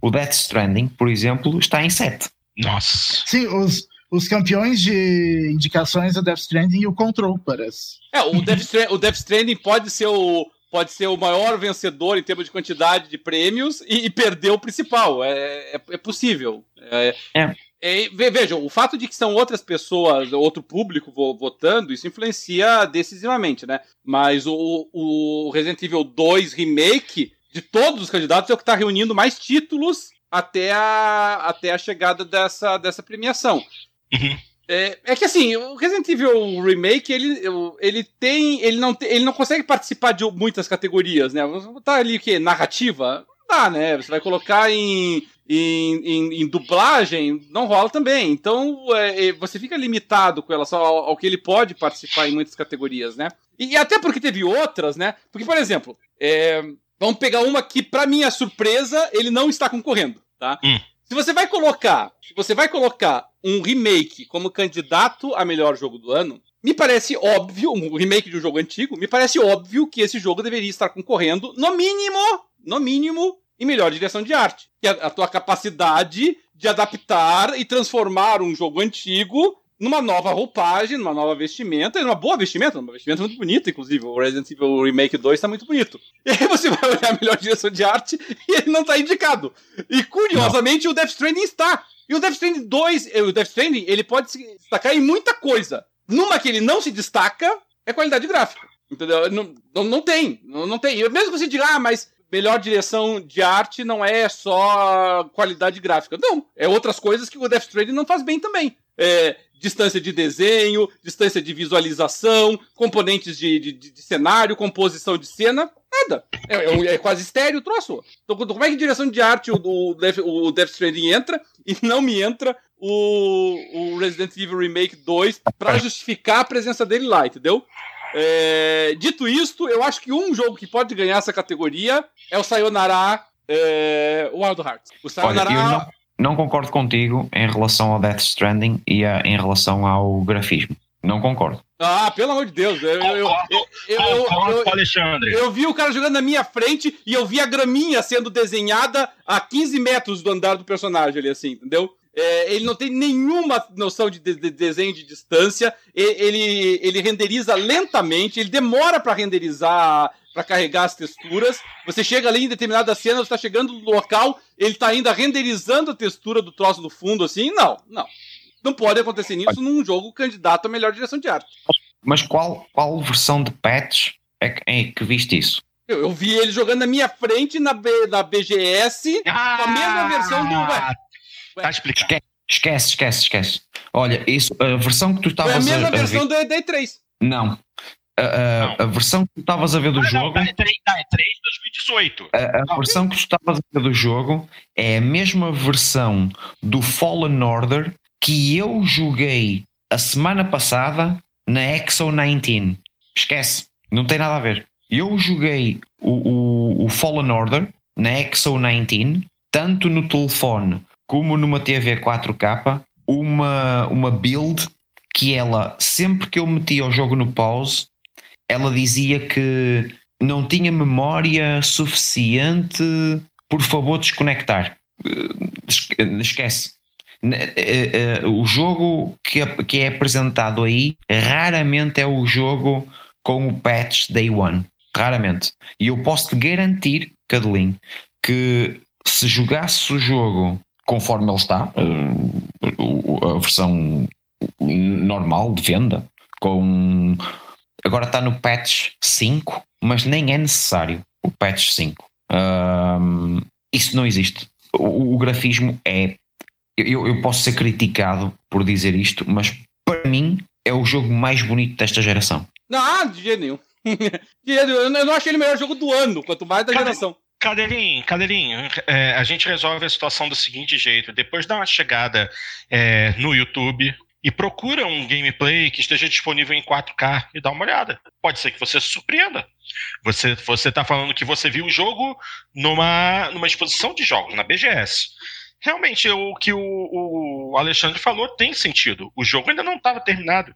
O Death Stranding, por exemplo, está em sete. Nossa. Sim, os, os campeões de indicações é o Death Stranding e o Control, parece. É, o Death, Stranding, o Death Stranding pode ser o, pode ser o maior vencedor em termos de quantidade de prêmios e, e perder o principal. É, é, é possível. É, é. É, veja, o fato de que são outras pessoas, outro público votando, isso influencia decisivamente, né? Mas o, o Resident Evil 2 Remake, de todos os candidatos, é o que está reunindo mais títulos até a, até a chegada dessa, dessa premiação. Uhum. É, é, que assim, o Resident Evil Remake, ele, ele tem. Ele não, ele não consegue participar de muitas categorias, né? Tá ali o quê? Narrativa? Dá, né? Você vai colocar em em, em, em, dublagem, não rola também. Então é, é, você fica limitado com relação ao, ao, que ele pode participar em muitas categorias, né? E, e até porque teve outras, né? Porque, por exemplo, é, vamos pegar uma que, para minha surpresa, ele não está concorrendo, tá? Hum. Se você vai colocar, se você vai colocar um remake como candidato a melhor jogo do ano, me parece óbvio, um remake de um jogo antigo, me parece óbvio que esse jogo deveria estar concorrendo, no mínimo, no mínimo, e melhor direção de arte. Que é a tua capacidade de adaptar e transformar um jogo antigo numa nova roupagem, numa nova vestimenta, numa boa vestimenta, uma vestimenta muito bonita, inclusive. O Resident Evil Remake 2 está muito bonito. E aí você vai olhar a melhor direção de arte e ele não está indicado. E curiosamente não. o Death Stranding está. E o Death Stranding 2, eh, o Death Stranding, ele pode se destacar em muita coisa. Numa que ele não se destaca, é qualidade gráfica. Entendeu? Não, não, não tem. Não, não tem. Mesmo que você diga, ah, mas melhor direção de arte não é só qualidade gráfica. Não, é outras coisas que o Death Stranding não faz bem também. É, distância de desenho, distância de visualização, componentes de, de, de cenário, composição de cena, nada. É, é, é, quase estéreo o troço. Então, como é que direção de arte o, o, Death, o Death Stranding entra e não me entra o, o Resident Evil Remake 2 para justificar a presença dele lá, entendeu? É, dito isto, eu acho que um jogo que pode ganhar essa categoria é o Sayonara é, Wild Hearts. O Sayonara... Olha, não, não, concordo contigo em relação ao Death Stranding e a, em relação ao grafismo. Não concordo. Ah, pelo amor de Deus. Eu, eu, eu, Alexandre. Eu vi o cara jogando na minha frente e eu vi a graminha sendo desenhada a 15 metros do andar do personagem ali, assim, entendeu? É, ele não tem nenhuma noção de, de, de, desenho de distância. Ele, ele renderiza lentamente, ele demora para renderizar, para carregar as texturas. Você chega ali em determinada cena, você está chegando no local, ele está ainda renderizando a textura do troço do fundo, assim. Não, não. Não pode acontecer isso num jogo candidato à melhor direção de arte. Mas qual, qual versão de patch é que, é que viste isso? Eu, eu, vi ele jogando na minha frente na, B, na BGS, ah, com a mesma versão do. Está explicado. Esquece, esquece, esquece. Olha, isso, a versão que tu estavas a ver. É a mesma a, versão da D3. Não. A, a, a, versão que tu estavas a ver do não, jogo. Não, é 3, não, é 3 2018. A, a versão que tu estavas a ver do jogo é a mesma versão do Fallen Order que eu joguei a semana passada na Exo 19. Esquece, não tem nada a ver. Eu joguei o, o, o Fallen Order na Exo 19, tanto no telefone como numa TV 4K, uma, uma build que ela, sempre que eu metia o jogo no pause, ela dizia que não tinha memória suficiente, por favor, desconectar. Eh, esquece. Eh, eh, o jogo que é, que é apresentado aí raramente é o jogo com o patch Day One. Raramente. E eu posso te garantir, Cadelin, que se jogasse o jogo conforme ele está, a versão normal de venda, com agora está no patch 5, mas nem é necessário o patch 5. Um, isso não existe. O, o grafismo é. Eu, eu, posso ser criticado por dizer isto, mas para mim é o jogo mais bonito desta geração. Não, de jeito nenhum. eu não acho ele o melhor jogo do ano, quanto mais da geração. Cadeirinho, Cadeirinho, é, a gente resolve a situação do seguinte jeito: depois dá uma chegada é, no YouTube e procura um gameplay que esteja disponível em 4K e dá uma olhada. Pode ser que você se surpreenda. Você você está falando que você viu o jogo numa, numa exposição de jogos na BGS realmente o que o, o, Alexandre falou tem sentido. O jogo ainda não estava terminado.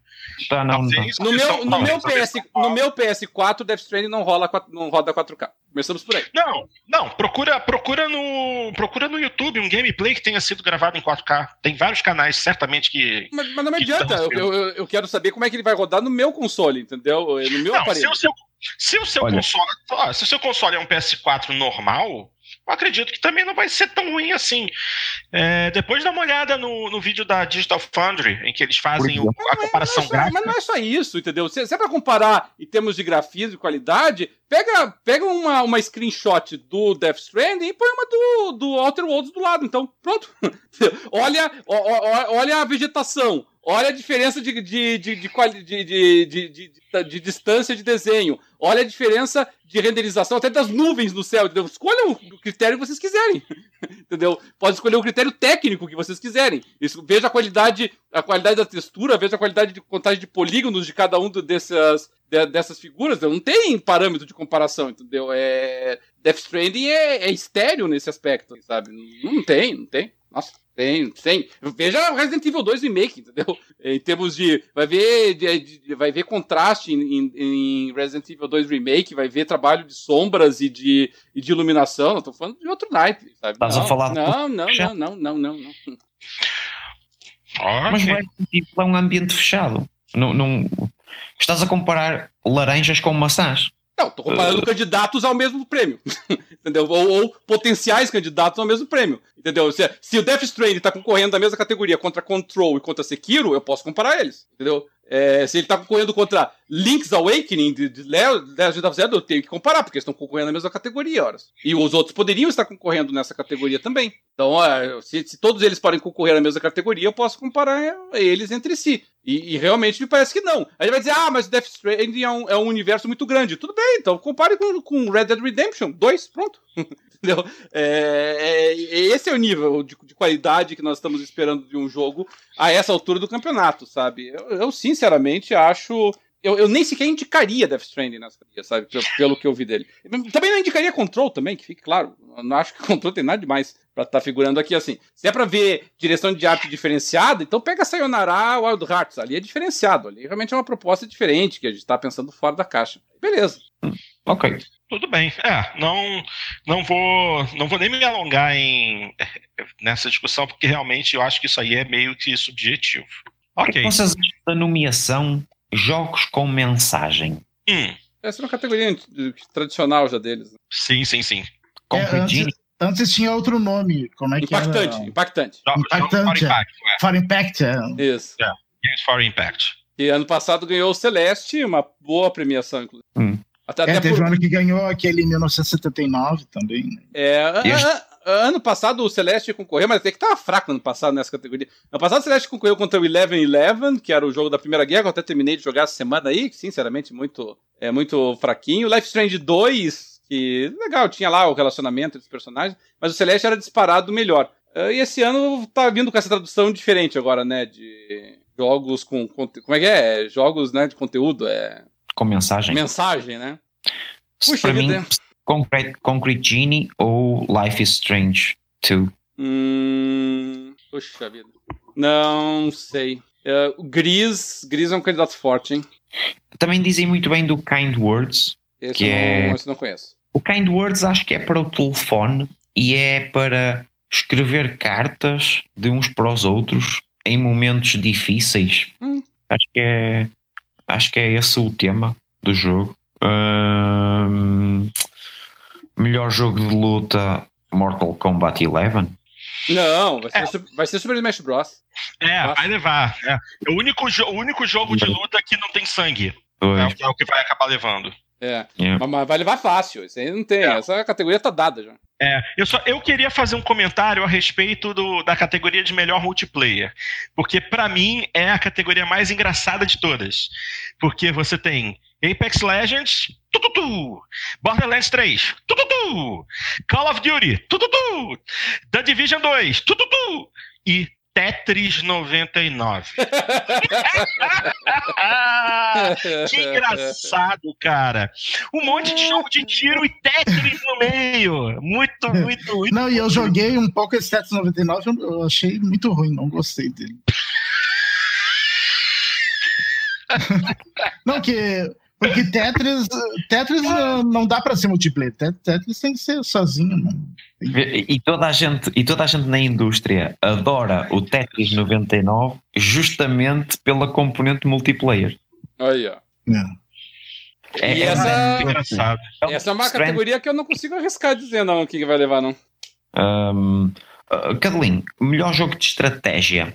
Tá, não, não. No, meu, no, meu PS, no meu PS4, Death Stranding não, rola, não roda 4K. Começamos por aí. Não, não, procura, procura, no, procura no YouTube um gameplay que tenha sido gravado em 4K. Tem vários canais, certamente, que. Mas, mas não me adianta. Eu, eu, eu, quero saber como é que ele vai rodar no meu console, entendeu? No meu não, aparelho. Se o seu, se o seu console. Se o seu console é um PS4 normal, eu acredito que também não vai ser tão ruim assim. É, depois dá uma olhada no, no vídeo da Digital Foundry, em que eles fazem o, a comparação mas gráfica. Mas não é só isso, entendeu? Se, se é para comparar em termos de grafismo e qualidade, pega, pega uma, uma screenshot do Death Stranding e põe uma do, do Outer Worlds do lado. Então, pronto. olha, olha a vegetação. Olha a diferença de, de, de, de, distância de desenho. Olha a diferença de renderização até das nuvens no céu. Entendeu? O critério que vocês quiserem. entendeu? Pode escolher o critério técnico que vocês quiserem. Isso, veja a qualidade, a qualidade da textura, veja a qualidade de contagem de polígonos de cada um dessas, dessas figuras. Não tem parâmetro de comparação, entendeu? É, Death Stranding é, é estéreo nesse aspecto, sabe? Não tem, não tem. Nossa. Tem, tem. Veja Resident Evil 2 Remake, entendeu? Em termos de. Vai ver, de, de, vai ver contraste em, em, Resident Evil 2 Remake, vai ver trabalho de sombras e de, e de iluminação. Não tô falando de outro naipe, sabe? Estás a falar não, não, não, não, não, não, não. Mas Resident Evil é um ambiente fechado. Não, não... Estás a comparar laranjas com maçãs. Não, tô comparando uh... candidatos ao mesmo prêmio. entendeu? Ou, ou, potenciais candidatos ao mesmo prêmio. Entendeu? Se, se o Death Stranding tá concorrendo na mesma categoria contra Control e contra Sekiro, eu posso comparar eles. Entendeu? É, se ele tá concorrendo contra Link's Awakening de, de Legend of Zelda, eu tenho que comparar, porque eles estão concorrendo na mesma categoria, horas. E os outros poderiam estar concorrendo nessa categoria também. Então, se, se, todos eles podem concorrer na mesma categoria, eu posso comparar eles entre si. E, e, realmente me parece que não. Aí vai dizer, ah, mas Death Stranding é um, é um universo muito grande. Tudo bem, então compare com, com Red Dead Redemption 2, pronto. Entendeu? É, é, esse é o nível de, de, qualidade que nós estamos esperando de um jogo a essa altura do campeonato, sabe? Eu, eu sinceramente acho eu, eu, nem sequer indicaria Death Stranding nessa categoria, sabe? Pelo, pelo, que eu vi dele. Também não indicaria Control também, que fique claro. Eu não acho que Control tem nada demais pra estar tá figurando aqui assim. Se é pra ver direção de arte diferenciada, então pega Sayonara Wild Hearts. Ali é diferenciado. Ali realmente é uma proposta diferente, que a gente tá pensando fora da caixa. Beleza. Ok. Tudo bem. É, não, não vou, não vou nem me alongar em nessa discussão, porque realmente eu acho que isso aí é meio que subjetivo. Ok. Vocês da nomeação jogos com mensagem. Hum. Essa é uma categoria tradicional já deles. Né? Sim, sim, sim. É, antes, antes, tinha outro nome. Como é que impactante, era? Impactante. Impactante. For Impact. É. For Impact, é. Isso. Yeah. Games for Impact. E ano passado ganhou o Celeste, uma boa premiação, inclusive. Hum. Até, é, até teve por... um ano que ganhou aquele em 1979 também. Né? É, ano passado o Celeste concorreu, mas até que tava fraco ano passado nessa categoria. Ano passado o Celeste concorreu contra o Eleven Eleven, que era o jogo da Primeira Guerra, que eu até terminei de jogar essa semana aí, que sinceramente muito, é muito fraquinho. Life Strange 2, que legal, tinha lá o relacionamento entre os personagens, mas o Celeste era disparado melhor. Uh, e esse ano tá vindo com essa tradução diferente agora, né, de jogos com, como é que é? Jogos, né, de conteúdo, é... Com mensagem. Mensagem, né? Puxa, pra mim, Concrete, Concrete Genie ou Life is Strange 2? Hum, puxa vida. Não sei. Uh, Gris, Gris é um candidato forte, hein? Também dizem muito bem do Kind Words. Esse que eu não, é... esse não conheço. O Kind Words acho que é para o telefone e é para escrever cartas de uns para os outros em momentos difíceis. Hum. Acho que é acho que é esse o tema do jogo. Um, melhor jogo de luta Mortal Kombat 11? Não, vai ser, é. vai ser Super Smash Bros. É, Nossa. vai levar. É. é. o, único o único jogo de luta que não tem sangue. É, é, o que vai acabar levando. É, yeah. mas vai levar fácil. Isso aí não tem. É. Essa categoria tá dada já. É, eu, só, eu queria fazer um comentário a respeito do, da categoria de melhor multiplayer. Porque, para mim, é a categoria mais engraçada de todas. Porque você tem Apex Legends, tututu. Borderlands 3, tututu. Call of Duty, tututu. The Division 2, tututu. E Tetris 99. que engraçado, cara. Um monte de jogo de tiro e Tetris no meio. Muito, muito, muito. Não, e eu joguei um pouco esse Tetris 99, eu achei muito ruim, não gostei dele. não, que porque Tetris, Tetris não dá para ser multiplayer. Tetris tem que ser sozinho. E, toda a gente, e toda a gente na indústria adora o Tetris 99 justamente pela componente multiplayer. Aí, ó. É, e é, essa, é, essa é uma categoria que eu não consigo arriscar dizer não o que vai levar, não. Um, uh, melhor jogo de estratégia.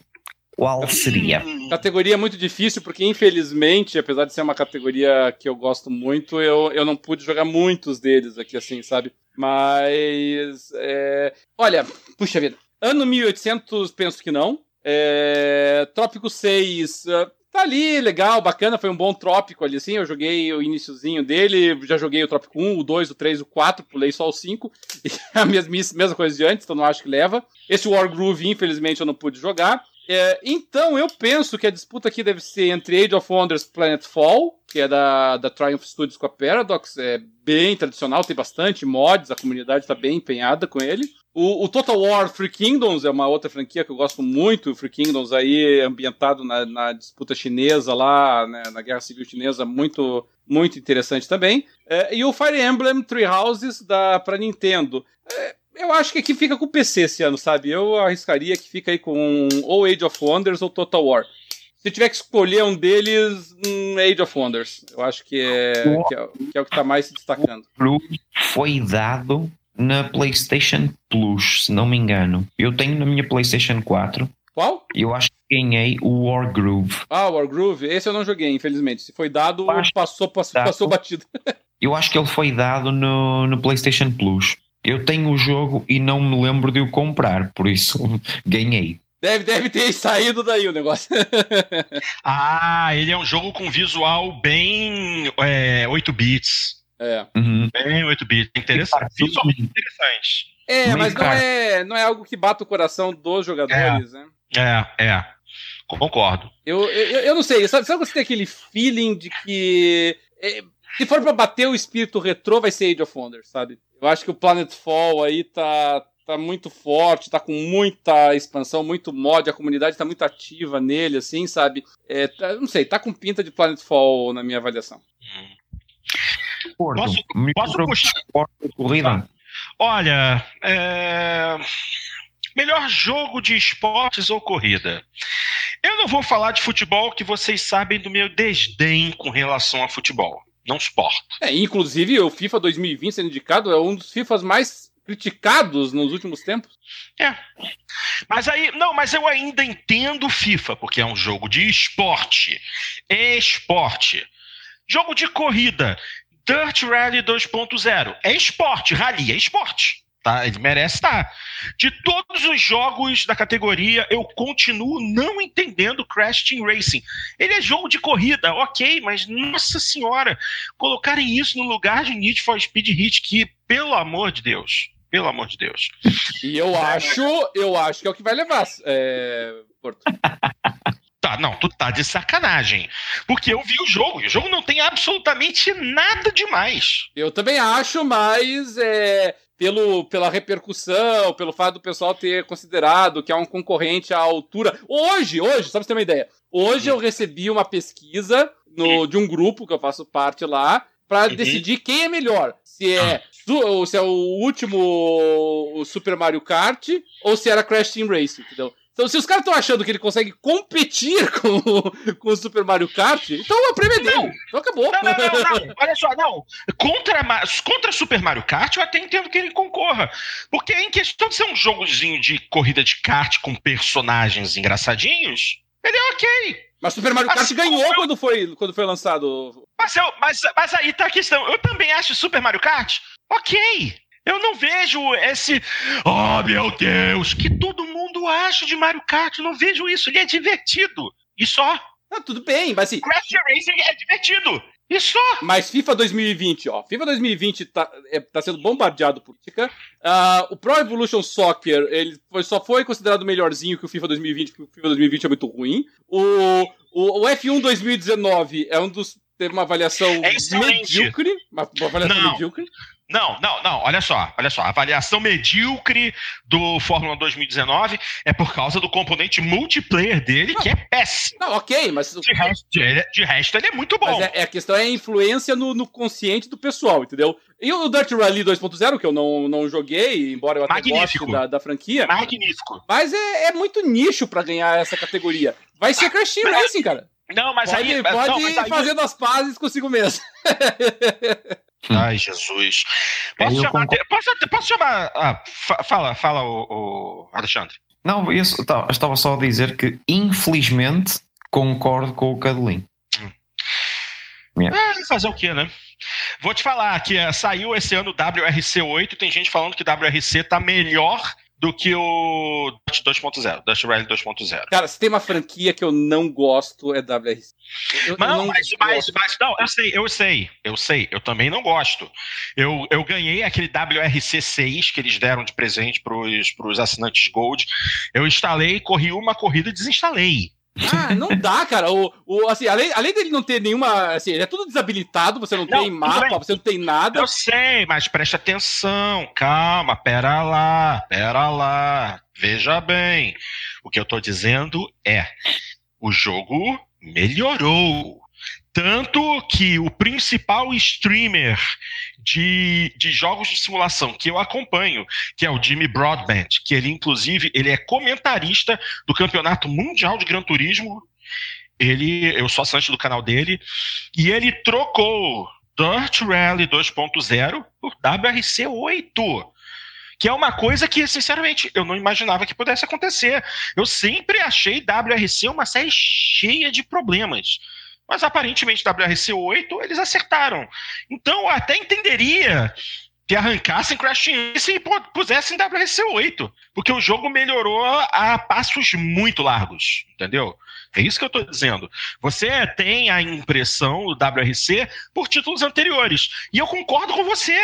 Qual seria? Categoria muito difícil, porque infelizmente, apesar de ser uma categoria que eu gosto muito, eu, eu não pude jogar muitos deles aqui, assim, sabe? Mas. É... Olha, puxa vida. Ano 1800, penso que não. É... Trópico 6. Uh, tá ali, legal, bacana, foi um bom trópico ali, assim. Eu joguei o iníciozinho dele, já joguei o trópico 1, o 2, o 3, o 4, pulei só o 5. a mesma, mesma coisa de antes, então não acho que leva. Esse War Groove, infelizmente, eu não pude jogar. É, então, eu penso que a disputa aqui deve ser entre Age of Wonders Planetfall, que é da, da Triumph Studios com a Paradox, é bem tradicional, tem bastante mods, a comunidade está bem empenhada com ele. O, o, Total War Three Kingdoms é uma outra franquia que eu gosto muito, Three Kingdoms aí ambientado na, na disputa chinesa lá, né, na Guerra Civil Chinesa, muito muito interessante também. É, e o Fire Emblem Three Houses da para Nintendo. É, eu acho que aqui fica com o PC esse ano, sabe? Eu arriscaria que fica aí com ou Age of Wonders ou Total War. Se tiver que escolher um deles, um Age of Wonders. Eu acho que é, que é, que é o que está mais se destacando. Foi dado na PlayStation Plus, se não me engano. Eu tenho na minha PlayStation 4. Qual? Eu acho que ganhei o Wargroove. Ah, Wargroove? Esse eu não joguei, infelizmente. Se foi dado, passou, passou, passou batido. eu acho que ele foi dado no, no PlayStation Plus. Eu tenho o jogo e não me lembro de o comprar, por isso ganhei. Deve, deve ter saído daí o negócio. ah, ele é um jogo com visual bem é, 8 bits. É. Uhum. Bem 8 bits. Interessante. Visualmente interessante. É, mas não é, não é algo que bata o coração dos jogadores, é. né? É, é. Concordo. Eu, eu, eu não sei, sabe, sabe você tem aquele feeling de que. É, se for pra bater o espírito retrô, vai ser Age of Wonders, sabe? Eu acho que o Planetfall aí tá, tá muito forte, tá com muita expansão, muito mod, a comunidade tá muito ativa nele, assim, sabe? É, tá, não sei, tá com pinta de Planetfall na minha avaliação. Porto, posso, posso puxar? Corrida. Olha, é... melhor jogo de esportes ou corrida? Eu não vou falar de futebol, que vocês sabem do meu desdém com relação a futebol não suporto. É, inclusive o FIFA 2020 sendo indicado é um dos FIFAs mais criticados nos últimos tempos. É. Mas aí, não, mas eu ainda entendo FIFA, porque é um jogo de esporte. Esporte. Jogo de corrida. Dirt Rally 2.0. É esporte, rally é esporte. Tá? Ele merece estar. De todos os jogos da categoria, eu continuo não entendendo Crash Team Racing. Ele é jogo de corrida, ok, mas nossa senhora, colocarem isso no lugar de Need for Speed Hit, que, pelo amor de Deus, pelo amor de Deus. E eu acho, eu acho que é o que vai levar, é, Porto. Tá, não, tu tá de sacanagem. Porque eu vi o jogo, e o jogo não tem absolutamente nada demais. Eu também acho, mas é, pelo, pela repercussão, pelo fato do pessoal ter considerado que é um concorrente à altura. Hoje, hoje, só pra você ter uma ideia. Hoje eu recebi uma pesquisa no, de um grupo que eu faço parte lá para uhum. decidir quem é melhor. Se é, se é o último Super Mario Kart ou se era Crash Team Racing, entendeu? Então, se os caras estão achando que ele consegue competir com, com o Super Mario Kart, então o prêmio é dele. Então acabou. Não, não, não, não. Olha só, não. Contra, contra Super Mario Kart, eu até entendo que ele concorra. Porque em questão de ser um jogozinho de corrida de kart com personagens engraçadinhos, ele é ok. Mas Super Mario Kart assim, ganhou eu... quando, foi, quando foi lançado. Mas, eu, mas, mas aí tá a questão. Eu também acho Super Mario Kart ok. Eu não vejo esse. Oh, meu Deus! Que todo mundo acha de Mario Kart. Eu não vejo isso. Ele é divertido. E só. Ah, tudo bem, mas assim. Crash Racing é divertido. Isso! Mas FIFA 2020, ó. FIFA 2020 tá, é, tá sendo bombardeado por crítica. Uh, o Pro Evolution Soccer, ele foi, só foi considerado melhorzinho que o FIFA 2020, porque o FIFA 2020 é muito ruim. O, o, o F1 2019 é um dos. Teve uma avaliação é medíocre. Uma, uma avaliação Não. medíocre. Não, não, não, olha só, olha só. A avaliação medíocre do Fórmula 2019 é por causa do componente multiplayer dele, que é péssimo. Não, ok, mas. De resto, de, de resto ele é muito bom. Mas é, é a questão é a influência no, no consciente do pessoal, entendeu? E o Dirt Rally 2.0, que eu não, não joguei, embora eu até Magnífico. goste da, da franquia. Magnífico. Mas é, é muito nicho pra ganhar essa categoria. Vai ser Crash Team Racing, cara. Não, mas pode aí. pode não, ir mas aí- fazendo as pazes consigo mesmo. Ai, Jesus. Posso Eu chamar. concordo. Posso, posso chamar. Ah, fa- fala, fala, o, o Alexandre. Não, eu só- tá, estava só a dizer que, infelizmente, concordo com o Cadelin. Ah, fazer o quê, né? Vou te falar que eh, saiu esse ano o WRC 8, tem gente falando que WRC tá melhor do que o Dust 2.0, Dust Rally 2.0. Cara, se tem uma franquia que eu não gosto, é WRC. Eu, eu Mas Não, mas, mas, mas não, eu sei, eu sei, eu sei, eu também não gosto. Eu, eu ganhei aquele WRC 6 que eles deram de presente pros, pros assinantes Gold. Eu instalei, corri uma corrida e desinstalei. Ah, não dá, cara. O, o, assim, além, além dele não ter nenhuma. Assim, ele é tudo desabilitado, você não, Não, tem mapa, você não tem nada. Eu sei, mas preste atenção, calma, pera lá, pera lá. Veja bem, o que eu tô dizendo é, o jogo melhorou. Tanto que o principal streamer de, de jogos de simulação que eu acompanho, que é o Jimmy Broadbent, que ele, inclusive, ele é comentarista do Campeonato Mundial de Gran Turismo. Ele, eu sou assinante do canal dele, e ele trocou Dirt Rally 2.0 por WRC 8. Que é uma coisa que, sinceramente, eu não imaginava que pudesse acontecer. Eu sempre achei WRC uma série cheia de problemas. Mas aparentemente WRC 8 eles acertaram. Então eu até entenderia que arrancassem Crash Racing e pu- pusessem WRC 8. Porque o jogo melhorou a passos muito largos. Entendeu? É isso que eu tô dizendo. Você tem a impressão do WRC por títulos anteriores. E eu concordo com você.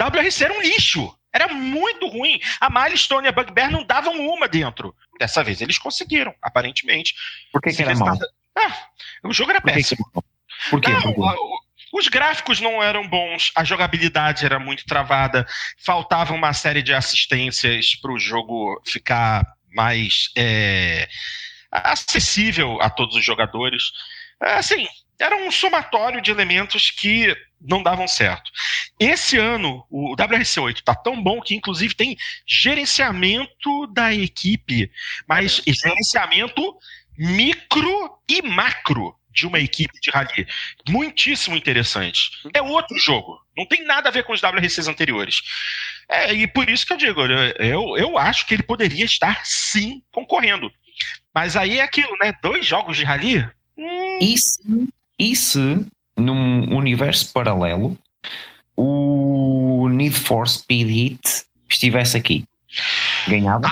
WRC era um lixo. Era muito ruim. A Milestone e a Bugbear não davam uma dentro. Dessa vez eles conseguiram, aparentemente. Por que, que era mau? tava- Ah, o jogo era Por que que péssimo. Por quê? Não, o- os gráficos não eram bons, a jogabilidade era muito travada, faltava uma série de assistências para o jogo ficar mais é, acessível a todos os jogadores. Assim, era um somatório de elementos que não davam certo. Esse ano, o WRC8 está tão bom que, inclusive, tem gerenciamento da equipe, mas gerenciamento micro e macro de uma equipe de rally. Muitíssimo interessante. É outro jogo. Não tem nada a ver com os WRCs anteriores. É, e por isso que eu digo, eu, eu acho que ele poderia estar sim concorrendo. Mas aí é aquilo, né? Dois jogos de rally? Hum, E se, e se, num universo paralelo, o Need for Speed Hit estivesse aqui? Ganhava?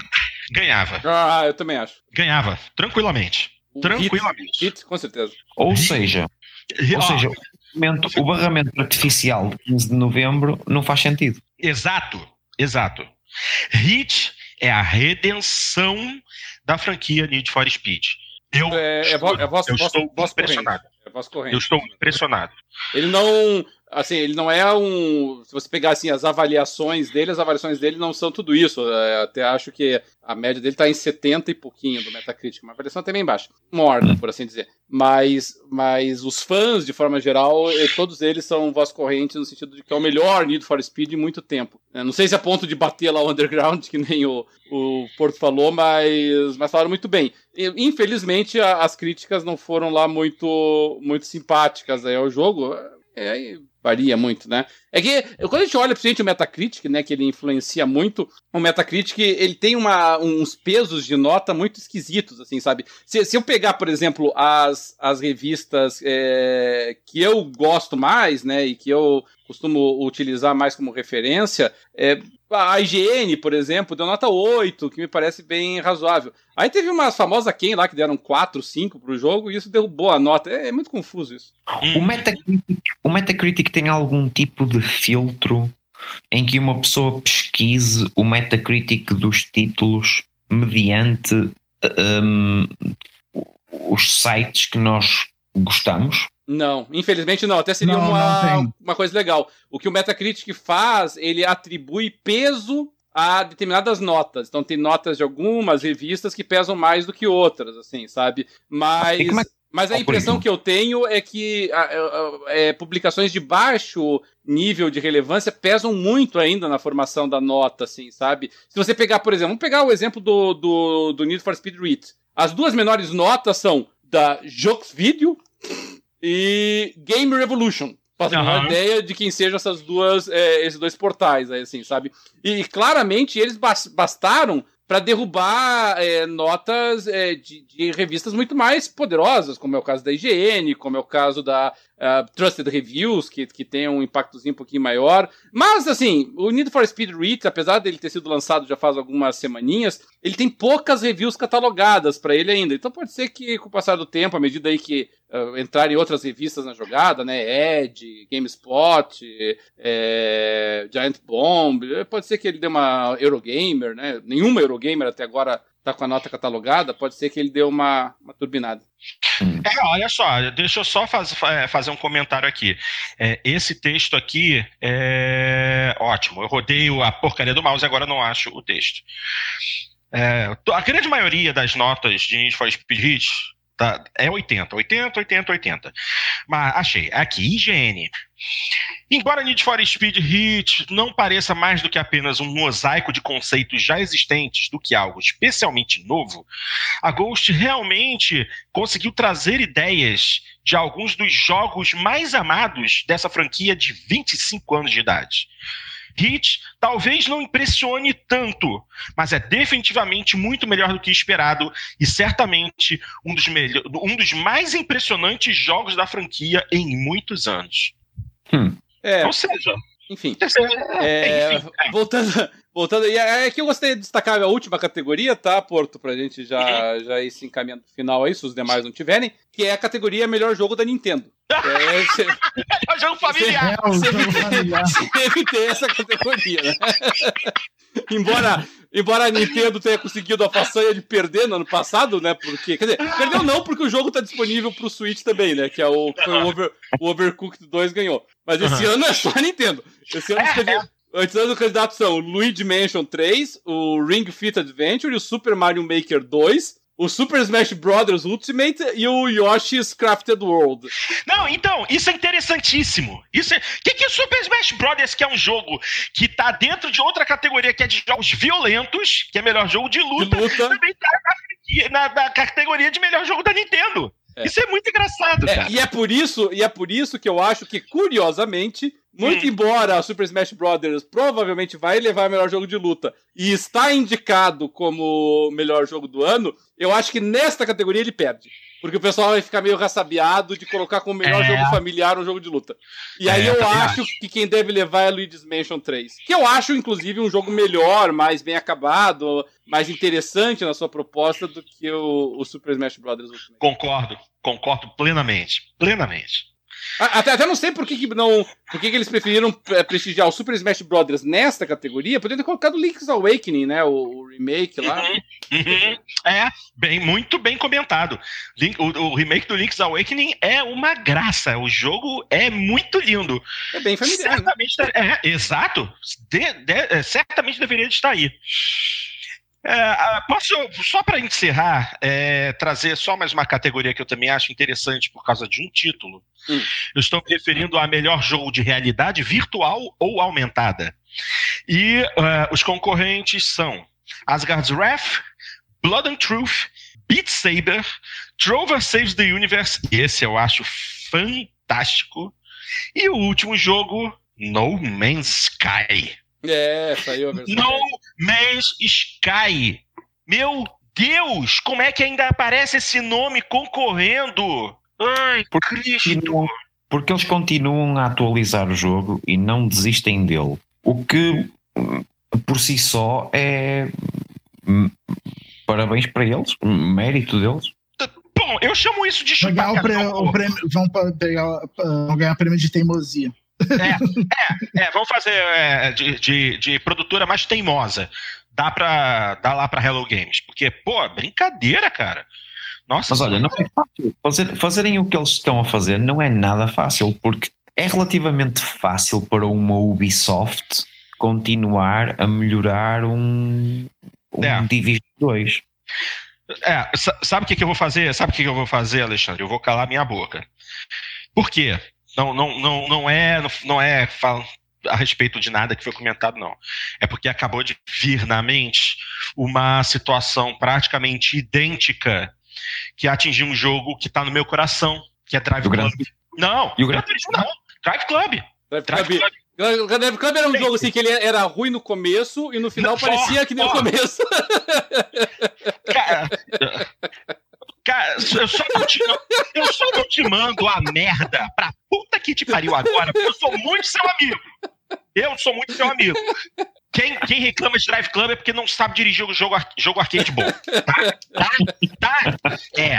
Ganhava. Ah, eu também acho. Ganhava. Tranquilamente. O Tranquilamente. Hit, hit, com certeza. Ou seja, ou Ó, seja o, barramento, o barramento artificial de 15 de novembro não faz sentido. Exato, exato. Hit é a redenção da franquia Need for Speed. Eu, É, é, vo, é eu estou impressionado. É corrente. Eu estou impressionado. Ele não. Assim, ele não é um. Se você pegar assim, as avaliações dele, as avaliações dele não são tudo isso. É, até acho que a média dele está em 70 e pouquinho do Metacritic, uma avaliação até bem baixa. Morna, por assim dizer. Mas, mas os fãs, de forma geral, todos eles são voz corrente no sentido de que é o melhor Need for Speed em muito tempo. É, Não sei se é ponto de bater lá o Underground, que nem o, o Porto falou, mas, mas falaram muito bem. Infelizmente, a- as críticas não foram lá muito, muito simpáticas aí ao jogo. É, varia muito, né? É que quando a gente olha principalmente o Metacritic, né, que ele influencia muito, o Metacritic ele tem uma, uns pesos de nota muito esquisitos, assim, sabe? Se, se eu pegar, por exemplo, as, as revistas é, que eu gosto mais, né, e que eu costumo utilizar mais como referência, é, a IGN, por exemplo, deu nota 8, que me parece bem razoável. Aí teve umas famosas quem lá que deram 4, 5 pro jogo e isso derrubou a nota. É, é muito confuso isso. O Metacritic, o Metacritic tem algum tipo de filtro em que uma pessoa pesquise o Metacritic dos títulos mediante um, os sites que nós gostamos? Não, infelizmente não. Até seria não, uma, não uma coisa legal. O que o Metacritic faz, ele atribui peso a determinadas notas. Então tem notas de algumas revistas que pesam mais do que outras, assim, sabe? Mas, mas a impressão que eu tenho é que é, publicações de baixo nível de relevância pesam muito ainda na formação da nota, assim, sabe? Se você pegar, por exemplo, vamos pegar o exemplo do, do, do Need for Speed Read. As duas menores notas são da Jux Video e Game Revolution. Faço uhum. uma ideia de quem sejam essas duas, é, esses dois portais, aí, assim, sabe? E claramente eles bastaram para derrubar é, notas é, de, de, revistas muito mais poderosas, como é o caso da IGN, como é o caso da uh, Trusted Reviews, que, que tem um impactozinho um pouquinho maior. Mas, assim, o Need for Speed Read, apesar dele ter sido lançado já faz algumas semaninhas, ele tem poucas reviews catalogadas para ele ainda. Então pode ser que, com o passar do tempo, à medida aí que uh, entrarem outras revistas na jogada, né, Edge, GameSpot, é, Giant Bomb, pode ser que ele dê uma Eurogamer, né, nenhuma Eurogamer até agora tá com a nota catalogada, pode ser que ele dê uma, uma turbinada. É, olha só, deixa eu só faz, fazer um comentário aqui. É, esse texto aqui é ótimo. Eu rodeio a porcaria do mouse e agora não acho o texto. É, a grande maioria das notas de Need for Speed Hit Tá, é 80, 80, 80, 80. Mas achei. Aqui, IGN. Embora Need for Speed Hit não pareça mais do que apenas um mosaico de conceitos já existentes do que algo especialmente novo, a Ghost realmente conseguiu trazer ideias de alguns dos jogos mais amados dessa franquia de 25 anos de idade. Hit talvez não impressione tanto, mas é definitivamente muito melhor do que esperado e certamente um dos, um dos mais impressionantes jogos da franquia em muitos anos. Hum. É, Ou seja, enfim. É, enfim é. Voltando, voltando, e é que eu gostaria de destacar a última categoria, tá, Porto, pra gente já, uhum. já ir se encaminhando pro final aí, se os demais não tiverem, que é a categoria melhor jogo da Nintendo. É, cê, é o jogo familiar. Sempre tem essa categoria, né? embora, embora a Nintendo tenha conseguido a façanha de perder no ano passado, né? Porque, quer dizer, perdeu não, porque o jogo tá disponível pro Switch também, né? Que é o, o, Over, o Overcooked 2 ganhou. Mas esse uhum. ano é só a Nintendo. Esse ano, é, é. Antes do candidato são Luigi Mansion 3, o Ring Fit Adventure o Super Mario Maker 2 o Super Smash Bros. Ultimate e o Yoshi's Crafted World. Não, então, isso é interessantíssimo. Isso é... que que o Super Smash Bros. que é um jogo que tá dentro de outra categoria que é de jogos violentos, que é melhor jogo de luta, de luta. também tá na, na, categoria de melhor jogo da Nintendo. É. Isso é muito engraçado, é, cara. E é por isso, e é por isso que eu acho que curiosamente muito embora Super Smash Bros. provavelmente vai levar o melhor jogo de luta e está indicado como melhor jogo do ano, eu acho que nesta categoria ele perde. Porque o pessoal vai ficar meio raçabiado de colocar como melhor é. jogo familiar um jogo de luta. E é, aí eu acho, acho, que quem deve levar é Luigi's Mansion 3. Que eu acho, inclusive, um jogo melhor, mais bem acabado, mais interessante na sua proposta do que o, o Super Smash Bros. Concordo, concordo plenamente. Plenamente. Até, até não sei por que, que não. Por que, que eles preferiram é, prestigiar o Super Smash Bros. nesta categoria, podendo ter colocado Link's Awakening, né? O, o remake lá. Uhum, uhum. É, bem, muito bem comentado. Link, o, o, remake do Link's Awakening é uma graça. O jogo é muito lindo. É bem familiar. Né? Certamente, né? é, exato. De, de, é, certamente deveria estar aí. É, posso, só para encerrar, é, trazer só mais uma categoria que eu também acho interessante por causa de um título. Hum. Eu estou me referindo a melhor jogo de realidade virtual ou aumentada. E uh, os concorrentes são Asgard's Wrath, Blood and Truth, Beat Saber, Trover Saves the Universe, esse eu acho fantástico, e o último jogo, No Man's Sky. É, saiu a versão. No Man's Sky. Meu Deus, como é que ainda aparece esse nome concorrendo? Ai, Porque Cristo. porque eles continuam a atualizar o jogo e não desistem dele. O que por si só é parabéns para eles, mérito deles. Bom, eu chamo isso de o prêmio, o prêmio, vão, pegar, vão ganhar prêmio de teimosia. É, é, é vamos fazer é, de, de, de, produtora mais teimosa. Dá, pra, dá lá pra Hello Games. Porque, pô, brincadeira, cara. Nossa, Mas olha, não é fácil. Fazer, fazerem o que eles estão a fazer não é nada fácil, porque é relativamente fácil para uma Ubisoft continuar a melhorar um, um é. Division 2. É, sabe o que, que eu vou fazer? Sabe o que, que eu vou fazer, Alexandre? Eu vou calar minha boca. Por quê? Não, não, não, não é, não é a respeito de nada que foi comentado, não. É porque acabou de vir na mente uma situação praticamente idêntica que atingiu um jogo que está no meu coração, que é Drive Club. Não, e o Gran não, Drive Club. Drive, Drive Club. Club. Drive Club era um jogo assim que ele era ruim no começo e no final não, parecia que nem no começo. Cara, cara, eu só, não te, eu só não te mando a merda pra puta que te pariu agora, porque eu sou muito seu amigo. Eu sou muito seu amigo. Quem, quem reclama de Drive Club é porque não sabe dirigir o jogo, jogo arcade bom. Tá? Tá? Tá? É.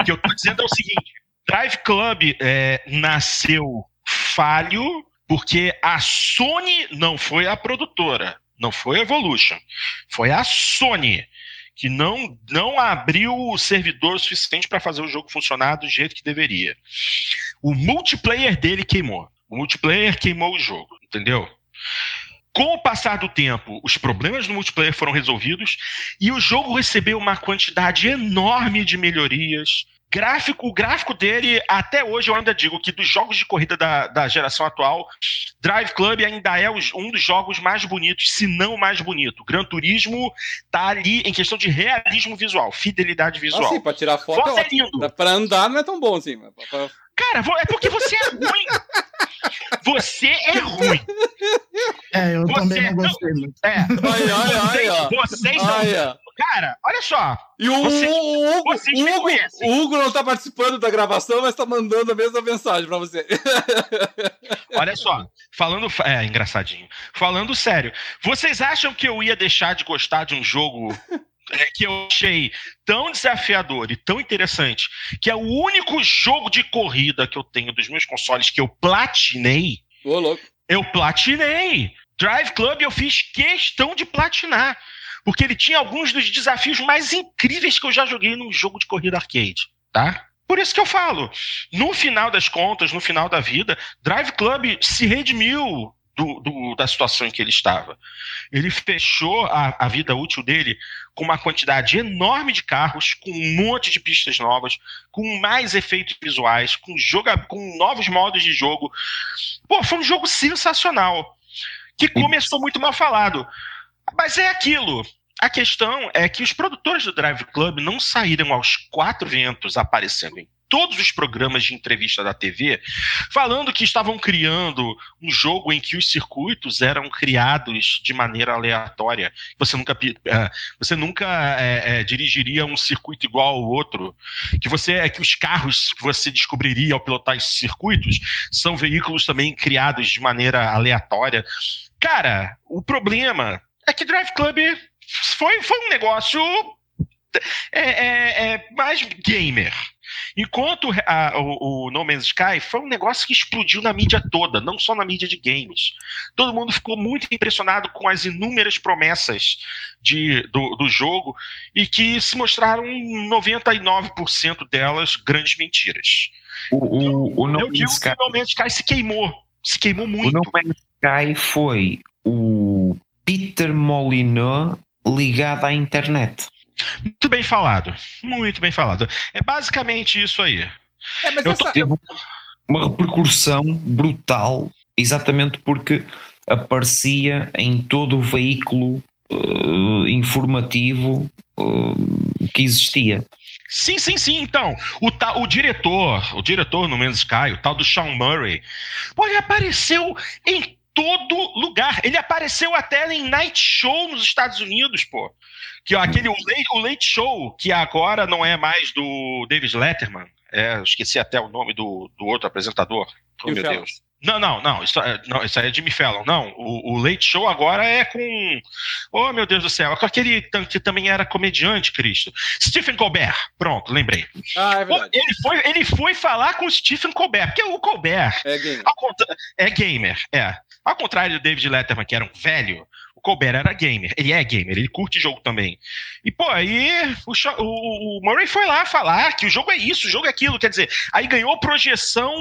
O que eu tô dizendo é o seguinte: Drive Club é, nasceu falho porque a Sony não foi a produtora, não foi a Evolution, foi a Sony que não, não abriu o servidor suficiente para fazer o jogo funcionar do jeito que deveria. O multiplayer dele queimou. O multiplayer queimou o jogo, entendeu? Com o passar do tempo, os problemas no multiplayer foram resolvidos e o jogo recebeu uma quantidade enorme de melhorias, Gráfico, o gráfico dele, até hoje eu ainda digo que dos jogos de corrida da, da geração atual, Drive Club ainda é um dos jogos mais bonitos, se não o mais bonito. Gran Turismo tá ali em questão de realismo visual, fidelidade visual. Ah, sim, pra tirar foto, foto é, é lindo. Pra andar não é tão bom assim. Pra... Cara, é porque você é ruim. Você é ruim. É, eu você também não gostei muito. É. Olha, olha, olha. Vocês não. Cara, olha só. E o, vocês, o, Hugo, vocês Hugo, o Hugo não tá participando da gravação, mas tá mandando a mesma mensagem pra você. Olha só, falando. É, engraçadinho. Falando sério, vocês acham que eu ia deixar de gostar de um jogo é, que eu achei tão desafiador e tão interessante, que é o único jogo de corrida que eu tenho dos meus consoles que eu platinei. Ô, louco. Eu platinei. Drive Club eu fiz questão de platinar. Porque ele tinha alguns dos desafios mais incríveis que eu já joguei num jogo de corrida arcade, tá? Por isso que eu falo, no final das contas, no final da vida, Drive Club se redimiu do, do, da situação em que ele estava. Ele fechou a, a, vida útil dele com uma quantidade enorme de carros, com um monte de pistas novas, com mais efeitos visuais, com, joga, com novos modos de jogo. Pô, foi um jogo sensacional. Que começou muito mal falado. Mas é aquilo. A questão é que os produtores do Drive Club não saíram aos quatro ventos aparecendo em todos os programas de entrevista da TV, falando que estavam criando um jogo em que os circuitos eram criados de maneira aleatória. Você nunca, é, você nunca é, é, dirigiria um circuito igual ao outro. Que você é que os carros que você descobriria ao pilotar esses circuitos são veículos também criados de maneira aleatória. Cara, o problema é que Drive Club foi, foi um negócio é, é, é mais gamer. Enquanto a, o, o, No Man's Sky foi um negócio que explodiu na mídia toda, não só na mídia de games. Todo mundo ficou muito impressionado com as inúmeras promessas de, do, do jogo e que se mostraram 99% delas grandes mentiras. O, o, o no Eu digo Sky... que o No Man's Sky se queimou. Se queimou muito. O No Man's Sky foi o Peter Molyneux ligado à internet. Muito bem falado. Muito bem falado. É basicamente isso aí. É, mas essa... Teve uma repercussão brutal, exatamente porque aparecia em todo o veículo uh, informativo uh, que existia. Sim, sim, sim. Então, o, ta, o diretor, o diretor no Men's Sky, o tal do Sean Murray, pô, ele apareceu em todo lugar. Ele apareceu até em Night Show nos Estados Unidos, pô. Que ó, aquele o late, o late, Show, que agora não é mais do David Letterman. É, esqueci até o nome do, do outro apresentador. Oh, meu Deus. Não, não, não isso, é, não. isso aí é Jimmy Fallon. Não, o, o, Late Show agora é com. Oh, meu Deus do céu. É com aquele que também era comediante, Cristo. Stephen Colbert. Pronto, lembrei. Ah, é verdade. Ele foi, ele foi falar com o Stephen Colbert, porque o Colbert. É gamer. É gamer, é. Ao contrário do David Letterman, que era um velho, o Colbert era gamer. Ele é gamer, ele curte jogo também. E, pô, aí o, o, o, Murray foi lá falar que o jogo é isso, o jogo é aquilo. Quer dizer, aí ganhou projeção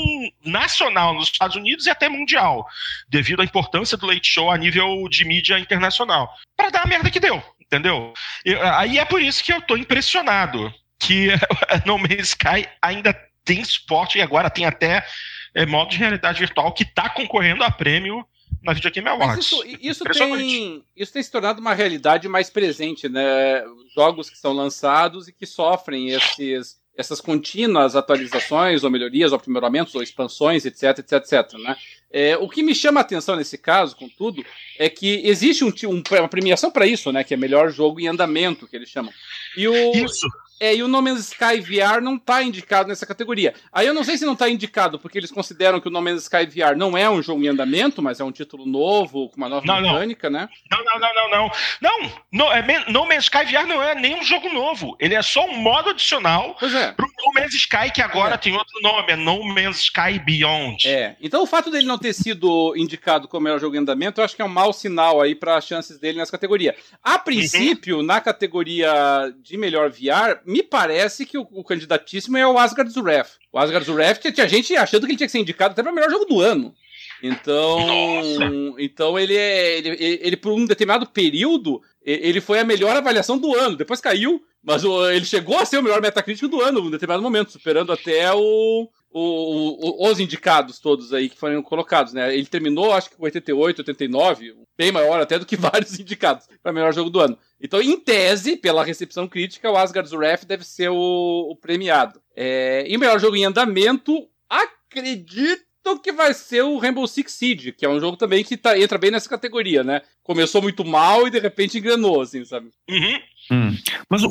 nacional nos Estados Unidos e até mundial, devido à importância do Late Show a nível de mídia internacional. Para dar a merda que deu, entendeu? E, aí é por isso que eu tô impressionado que No Man's Sky ainda tem suporte e agora tem até é, modo de realidade virtual que está concorrendo a prêmio na Video Game Awards. Isso, isso, tem, isso tem se tornado uma realidade mais presente, né? Jogos que são lançados e que sofrem esses, essas contínuas atualizações, ou melhorias, ou aprimoramentos, ou expansões, etc, etc, etc, né? É, o que me chama a atenção nesse caso, contudo, é que existe um, um, uma premiação para isso, né? Que é melhor jogo em andamento, que eles chamam. E o, isso. É, e o No Man's Sky VR não está indicado nessa categoria. Aí eu não sei se não está indicado porque eles consideram que o No Man's Sky VR não é um jogo em andamento, mas é um título novo, com uma nova não, mecânica, não. né? Não, não, não, não, não. Não, no, é, no Man's Sky VR não é nem um jogo novo. Ele é só um modo adicional pois é. pro No Man's Sky, que agora é. tem outro nome, é No Man's Sky Beyond. É, então o fato dele não ter sido indicado como melhor jogo em andamento, eu acho que é um mau sinal aí para as chances dele nessa categoria. A princípio, uhum. na categoria de melhor VR, me parece que o, o candidatíssimo é o Asgard's Wrath. O Asgard's Wrath tinha gente achando que ele tinha que ser indicado até para o melhor jogo do ano. Então, então ele é ele, ele, ele, por um determinado período ele foi a melhor avaliação do ano. Depois caiu, mas ele chegou a ser o melhor Metacritic do ano, em determinado momento, superando até o, o, o, os indicados todos aí que foram colocados, né? Ele terminou, acho que com 88, 89, bem maior até do que vários indicados para melhor jogo do ano. Então, em tese, pela recepção crítica, o Asgard's Wrath deve ser o, o premiado. É, e o melhor jogo em andamento, acredito que vai ser o Rainbow Six Siege, que é um jogo também que tá, entra bem nessa categoria, né? Começou muito mal e de repente engrenou, assim, sabe? Uhum. Hum. Mas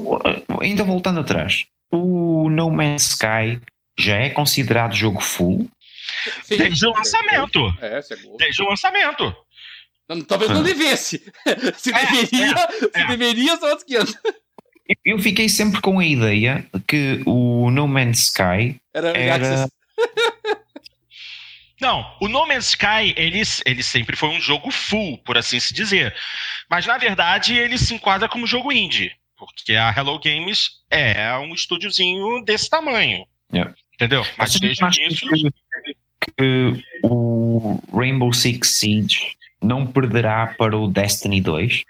ainda voltando atrás, o No Man's Sky já é considerado jogo full? Sim, desde o lançamento. É, desde o lançamento. Não, talvez não devesse. se é, deveria, é, se é. deveria, são outros 500. Eu fiquei sempre com a ideia que o No Man's Sky era. era... Não, o No Man's Sky, ele, ele sempre foi um jogo full, por assim se dizer. Mas, na verdade, ele se enquadra como jogo indie. Porque a Hello Games é um estúdiozinho desse tamanho. Yeah. Entendeu? Mas desde o início... Que o Rainbow Six Siege não perderá para o Destiny 2?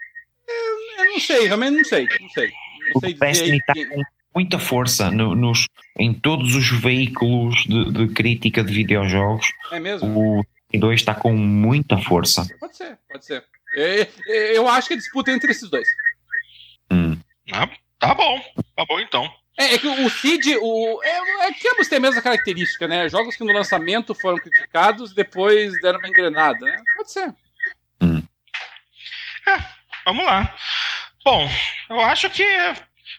Eu, eu não sei, realmente não sei. Não sei. Não sei o Destiny está com muita força no, nos, em todos os veículos de, de, crítica de videojogos. É mesmo? O Destiny 2 está com muita força. Pode ser, pode ser. Eu, eu acho que a disputa é entre esses dois. Hum. Ah, tá bom, tá bom então. É, é, que o Cid, o, é, é que ambos têm a mesma característica, né? Jogos que no lançamento foram criticados, depois deram uma engrenada, né? Pode ser. Hum. É, vamos lá. Bom, eu acho que.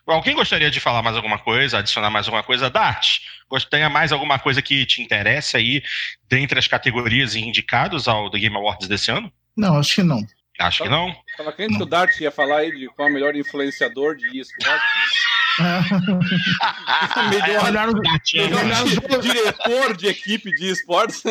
Alguém gostaria de falar mais alguma coisa, adicionar mais alguma coisa? Dart, gostaria mais alguma coisa que te interesse aí, dentre as categorias indicadas ao The Game Awards desse ano? Não, acho que não. Acho que não. Tava crente que o Dart ia falar aí de qual é o melhor influenciador de esporte. melhor, melhor, melhor diretor de equipe de esportes.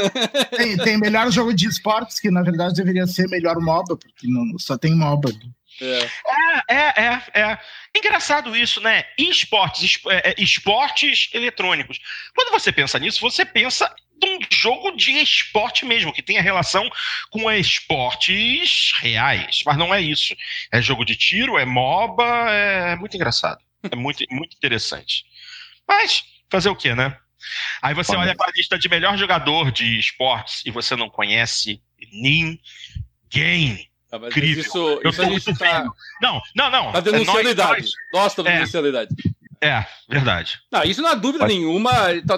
Tem, tem melhor jogo de esportes, que na verdade deveria ser melhor MOBA, porque não, só tem MOBA. É. é, é, é. Engraçado isso, né? Esportes, é, é, esportes eletrônicos. Quando você pensa nisso, você pensa num jogo de esporte mesmo, que tem a relação com esportes reais. Mas não é isso. É jogo de tiro, é MOBA, é muito engraçado. É muito, muito interessante. Mas, fazer o quê, né? Aí você olha para a lista de melhor jogador de esportes e você não conhece ninguém. Ah, Incrível. Isso, eu isso a gente tá... Não, não, não. Tá denunciando nós, idade. Nós estamos é, denunciando idade. É, verdade. Não, isso não há dúvida Pode. nenhuma.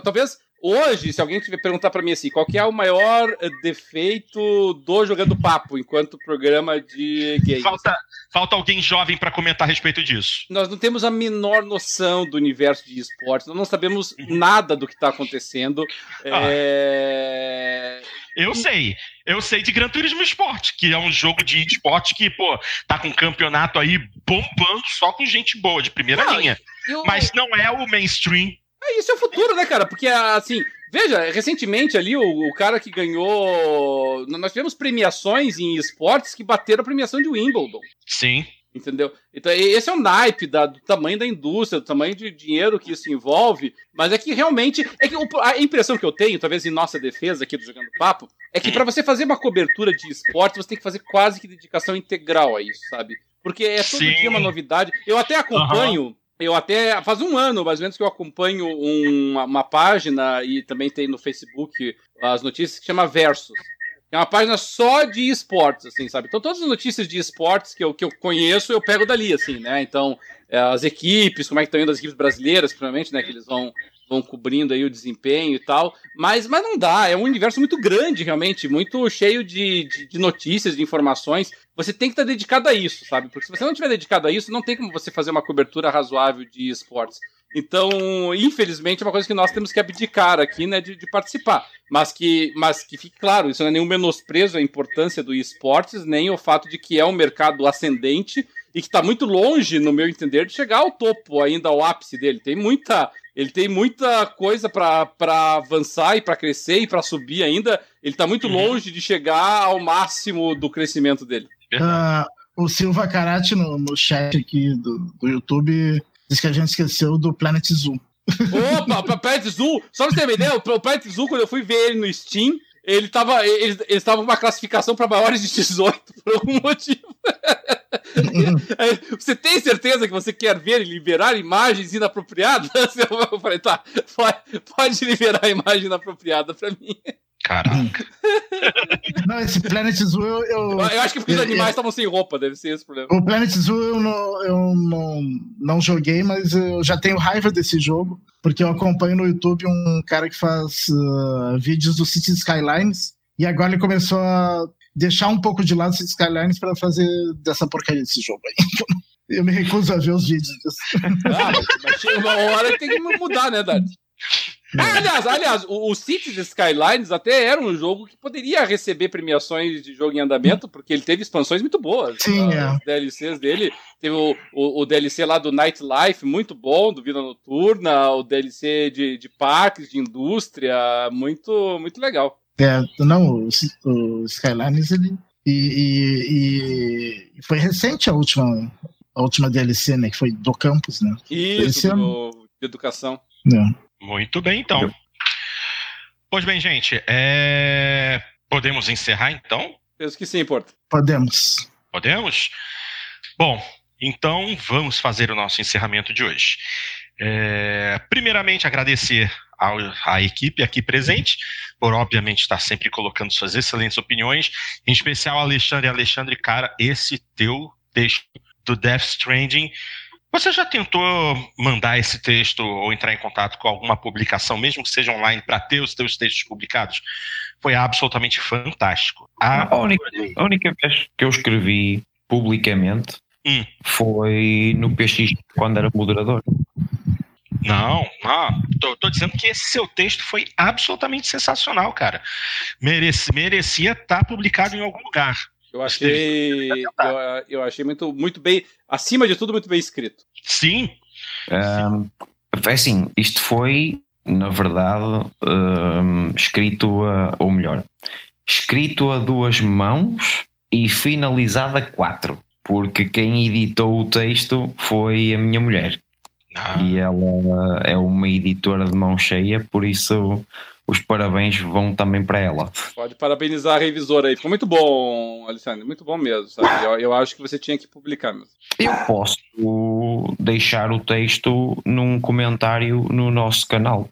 Talvez Hoje, se alguém tiver perguntar para mim assim, qual é o maior defeito do Jogando Papo enquanto programa de games? Falta, falta alguém jovem para comentar a respeito disso. Nós não temos a menor noção do universo de esportes, nós não sabemos nada do que está acontecendo. Ah. É... Eu sei. Eu sei de Gran Turismo Sport, que é um jogo de esporte que, pô, tá com um campeonato aí bombando só com gente boa, de primeira não, linha. Eu... Mas não é o mainstream. É, isso é o futuro, né, cara? Porque, assim, veja, recentemente ali, o, o cara que ganhou. Nós tivemos premiações em esportes que bateram a premiação de Wimbledon. Sim. Entendeu? Então, esse é o naipe da, do tamanho da indústria, do tamanho de dinheiro que isso envolve. Mas é que realmente. É que a impressão que eu tenho, talvez em nossa defesa aqui do Jogando Papo, é que para você fazer uma cobertura de esporte, você tem que fazer quase que dedicação integral a isso, sabe? Porque é todo Sim. dia uma novidade. Eu até acompanho. Uhum. Eu até. Faz um ano, mais ou menos, que eu acompanho uma, uma página e também tem no Facebook as notícias que chama Versus. É uma página só de esportes, assim, sabe? Então todas as notícias de esportes que eu, que eu conheço, eu pego dali, assim, né? Então, as equipes, como é que estão indo as equipes brasileiras, provavelmente, né? Que eles vão, vão cobrindo aí o desempenho e tal. Mas, mas não dá, é um universo muito grande, realmente, muito cheio de, de, de notícias, de informações. Você tem que estar dedicado a isso, sabe? Porque se você não estiver dedicado a isso, não tem como você fazer uma cobertura razoável de esportes. Então, infelizmente, é uma coisa que nós temos que abdicar aqui, né, de, de, participar. Mas que, mas que fique claro, isso não é nenhum menosprezo à importância do esportes, nem o fato de que é um mercado ascendente e que está muito longe, no meu entender, de chegar ao topo, ainda ao ápice dele. Tem muita, ele tem muita coisa para avançar e para crescer e para subir ainda. Ele está muito uhum. longe de chegar ao máximo do crescimento dele. Uh, o Silva Karate no, no chat aqui do, do YouTube Diz que a gente esqueceu do Planet Zoo. Opa, o Planet Zoo, só pra você ter uma ideia, o Planet Zoo, quando eu fui ver ele no Steam, ele tava. Eles estavam uma classificação para maiores de 18 por algum motivo. você tem certeza que você quer ver e liberar imagens inapropriadas? Eu falei, tá, pode, pode liberar a imagem inapropriada para mim. Caraca. não, esse Planet Zoo eu. Eu, eu acho que porque os animais estavam sem roupa, deve ser esse problema. O Planet Zoo eu, não, eu não, não joguei, mas eu já tenho raiva desse jogo, porque eu acompanho no YouTube um cara que faz uh, vídeos do City Skylines, e agora ele começou a deixar um pouco de lado City Skylines para fazer dessa porcaria desse jogo aí. Eu me recuso a ver os vídeos disso. Ah, mas chega uma hora que tem que mudar, né, Dart? Ah, aliás, aliás, o, o Cities Skylines até era um jogo que poderia receber premiações de jogo em andamento, porque ele teve expansões muito boas. Sim, é. Os DLCs dele. Teve o, o, o, DLC lá do Nightlife, muito bom, do Vida Noturna, o DLC de, de parques, de indústria, muito, muito legal. É, não, o, o Skylines, ele. E, e, e, foi recente a última, a última DLC, né? Que foi do campus, né? Isso, do, de educação. É. Muito bem, então. Pois bem, gente, é... podemos encerrar então? Penso que sim, Porto. Podemos. Podemos? Bom, então vamos fazer o nosso encerramento de hoje. É... Primeiramente, agradecer à equipe aqui presente, por obviamente estar sempre colocando suas excelentes opiniões, em especial Alexandre. Alexandre, cara, esse teu texto do Death Stranding você já tentou mandar esse texto ou entrar em contato com alguma publicação, mesmo que seja online, para ter os seus textos publicados? Foi absolutamente fantástico. A, a, única, a única, vez que eu escrevi publicamente hum. foi no PX, quando era moderador. Não, não tô, tô, dizendo que esse seu texto foi absolutamente sensacional, cara. Merece, merecia estar tá publicado em algum lugar. Eu achei, eu, eu, achei muito, muito bem, acima de tudo, muito bem escrito. Sim. Um, assim, isto foi, na verdade, um, escrito a, ou melhor, escrito a duas mãos e finalizado a quatro, porque quem editou o texto foi a minha mulher. Ah. E ela é uma editora de mão cheia, por isso os parabéns vão também para ela. Pode parabenizar a revisora aí. Ficou muito bom, Alexandre. Muito bom mesmo. Sabe? Eu, eu, acho que você tinha que publicar mesmo. Eu posso deixar o texto num comentário no nosso canal.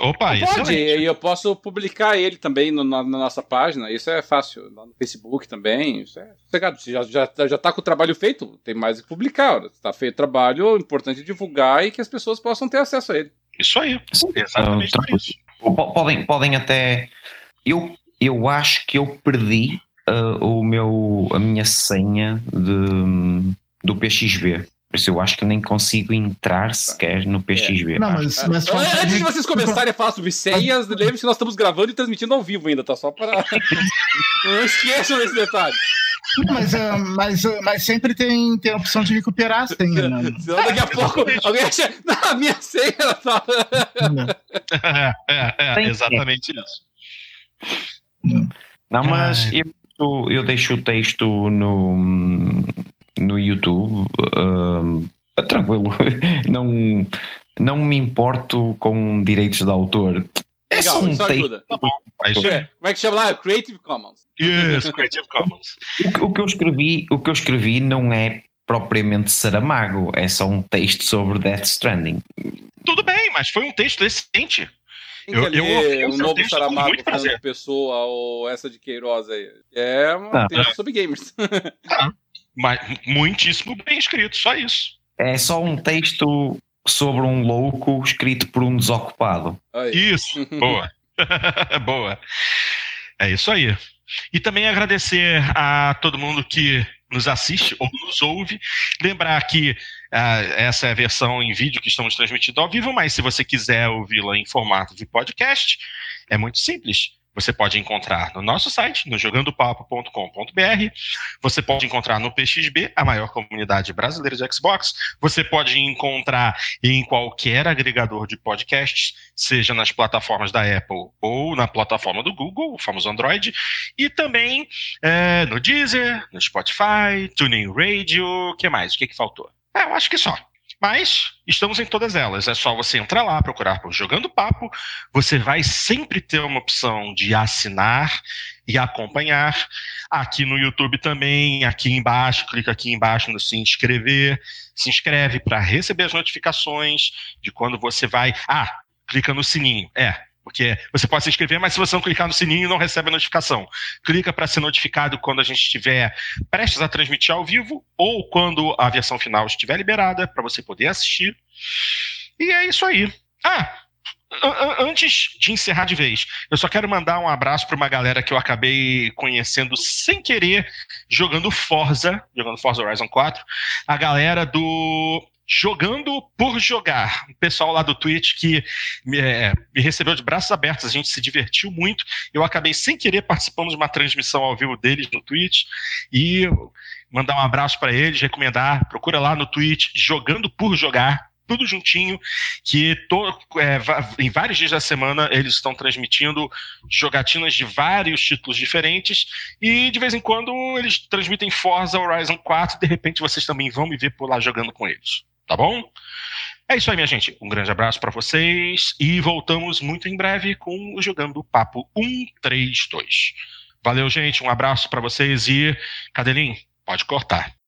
Opa, isso Pode, e eu posso publicar ele também no, na, na, nossa página. Isso é fácil. Lá no Facebook também. Isso é sossegado. Você já, já, já tá com o trabalho feito, tem mais que publicar. Está feito o trabalho, é importante divulgar e que as pessoas possam ter acesso a ele. Isso aí. Exatamente então, isso. Podem, podem até. Eu, eu acho que eu perdi uh, o meu, a minha senha de, do PXB. Por isso eu acho que nem consigo entrar sequer no PXB. É. Não, mas, mas Antes de vocês começarem a falar sobre senhas, lembre-se que nós estamos gravando e transmitindo ao vivo ainda, tá? Só para. Não esqueçam desse detalhe. Mas, uh, mas, uh, mas sempre tem, tem a opção de recuperar a senha. Né? Senão daqui a pouco alguém acha. Não, a minha senha ela tá. é, é, é exatamente isso. Não, mas eu, eu deixo o texto no, no YouTube, uh, tranquilo, não, não me importo com direitos de autor. É Legal, só um texto. Ajuda. Tá mas... Como é que chama lá? Creative Commons. Yes, Creative Commons. o, o, que eu escrevi, o que eu escrevi não é propriamente Saramago, é só um texto sobre Death Stranding. Tudo bem, mas foi um texto decente. Eu, eu, eu um novo Saramago falando pessoa ou essa de Queiroz aí. É um ah. texto sobre gamers. Ah. Mas muitíssimo bem escrito, só isso. É só um texto sobre um louco escrito por um desocupado. Aí. Isso, boa. boa. É isso aí. E também agradecer a todo mundo que nos assiste ou nos ouve. Lembrar que uh, essa é a versão em vídeo que estamos transmitindo ao vivo, mas se você quiser ouvi-la em formato de podcast, é muito simples. Você pode encontrar no nosso site, no jogandopapo.com.br. Você pode encontrar no PXB, a maior comunidade brasileira de Xbox. Você pode encontrar em qualquer agregador de podcasts, seja nas plataformas da Apple ou na plataforma do Google, o famoso Android. E também é, no Deezer, no Spotify, TuneIn Radio. O que mais? O que, que faltou? É, eu acho que só. Mas estamos em todas elas. É só você entrar lá, procurar por Jogando Papo. Você vai sempre ter uma opção de assinar e acompanhar. Aqui no YouTube também, aqui embaixo, clica aqui embaixo no se inscrever. Se inscreve para receber as notificações de quando você vai. Ah, clica no sininho. É, porque você pode se inscrever, mas se você não clicar no sininho, não recebe a notificação. Clica para ser notificado quando a gente estiver prestes a transmitir ao vivo ou quando a versão final estiver liberada para você poder assistir. E é isso aí. Ah, antes de encerrar de vez, eu só quero mandar um abraço para uma galera que eu acabei conhecendo sem querer jogando Forza, jogando Forza Horizon 4, a galera do jogando por jogar. O pessoal lá do Twitch que me, é, me, recebeu de braços abertos, a gente se divertiu muito. Eu acabei sem querer participando de uma transmissão ao vivo deles no Twitch e mandar um abraço para eles, recomendar, procura lá no Twitch jogando por jogar. Tudo juntinho, que é, em vários dias da semana eles estão transmitindo jogatinas de vários títulos diferentes e de vez em quando eles transmitem Forza Horizon 4. De repente vocês também vão me ver por lá jogando com eles tá bom? É isso aí, minha gente. Um grande abraço para vocês e voltamos muito em breve com o Jogando Papo 132. Valeu, gente. Um abraço para vocês e Cadelinho, pode cortar.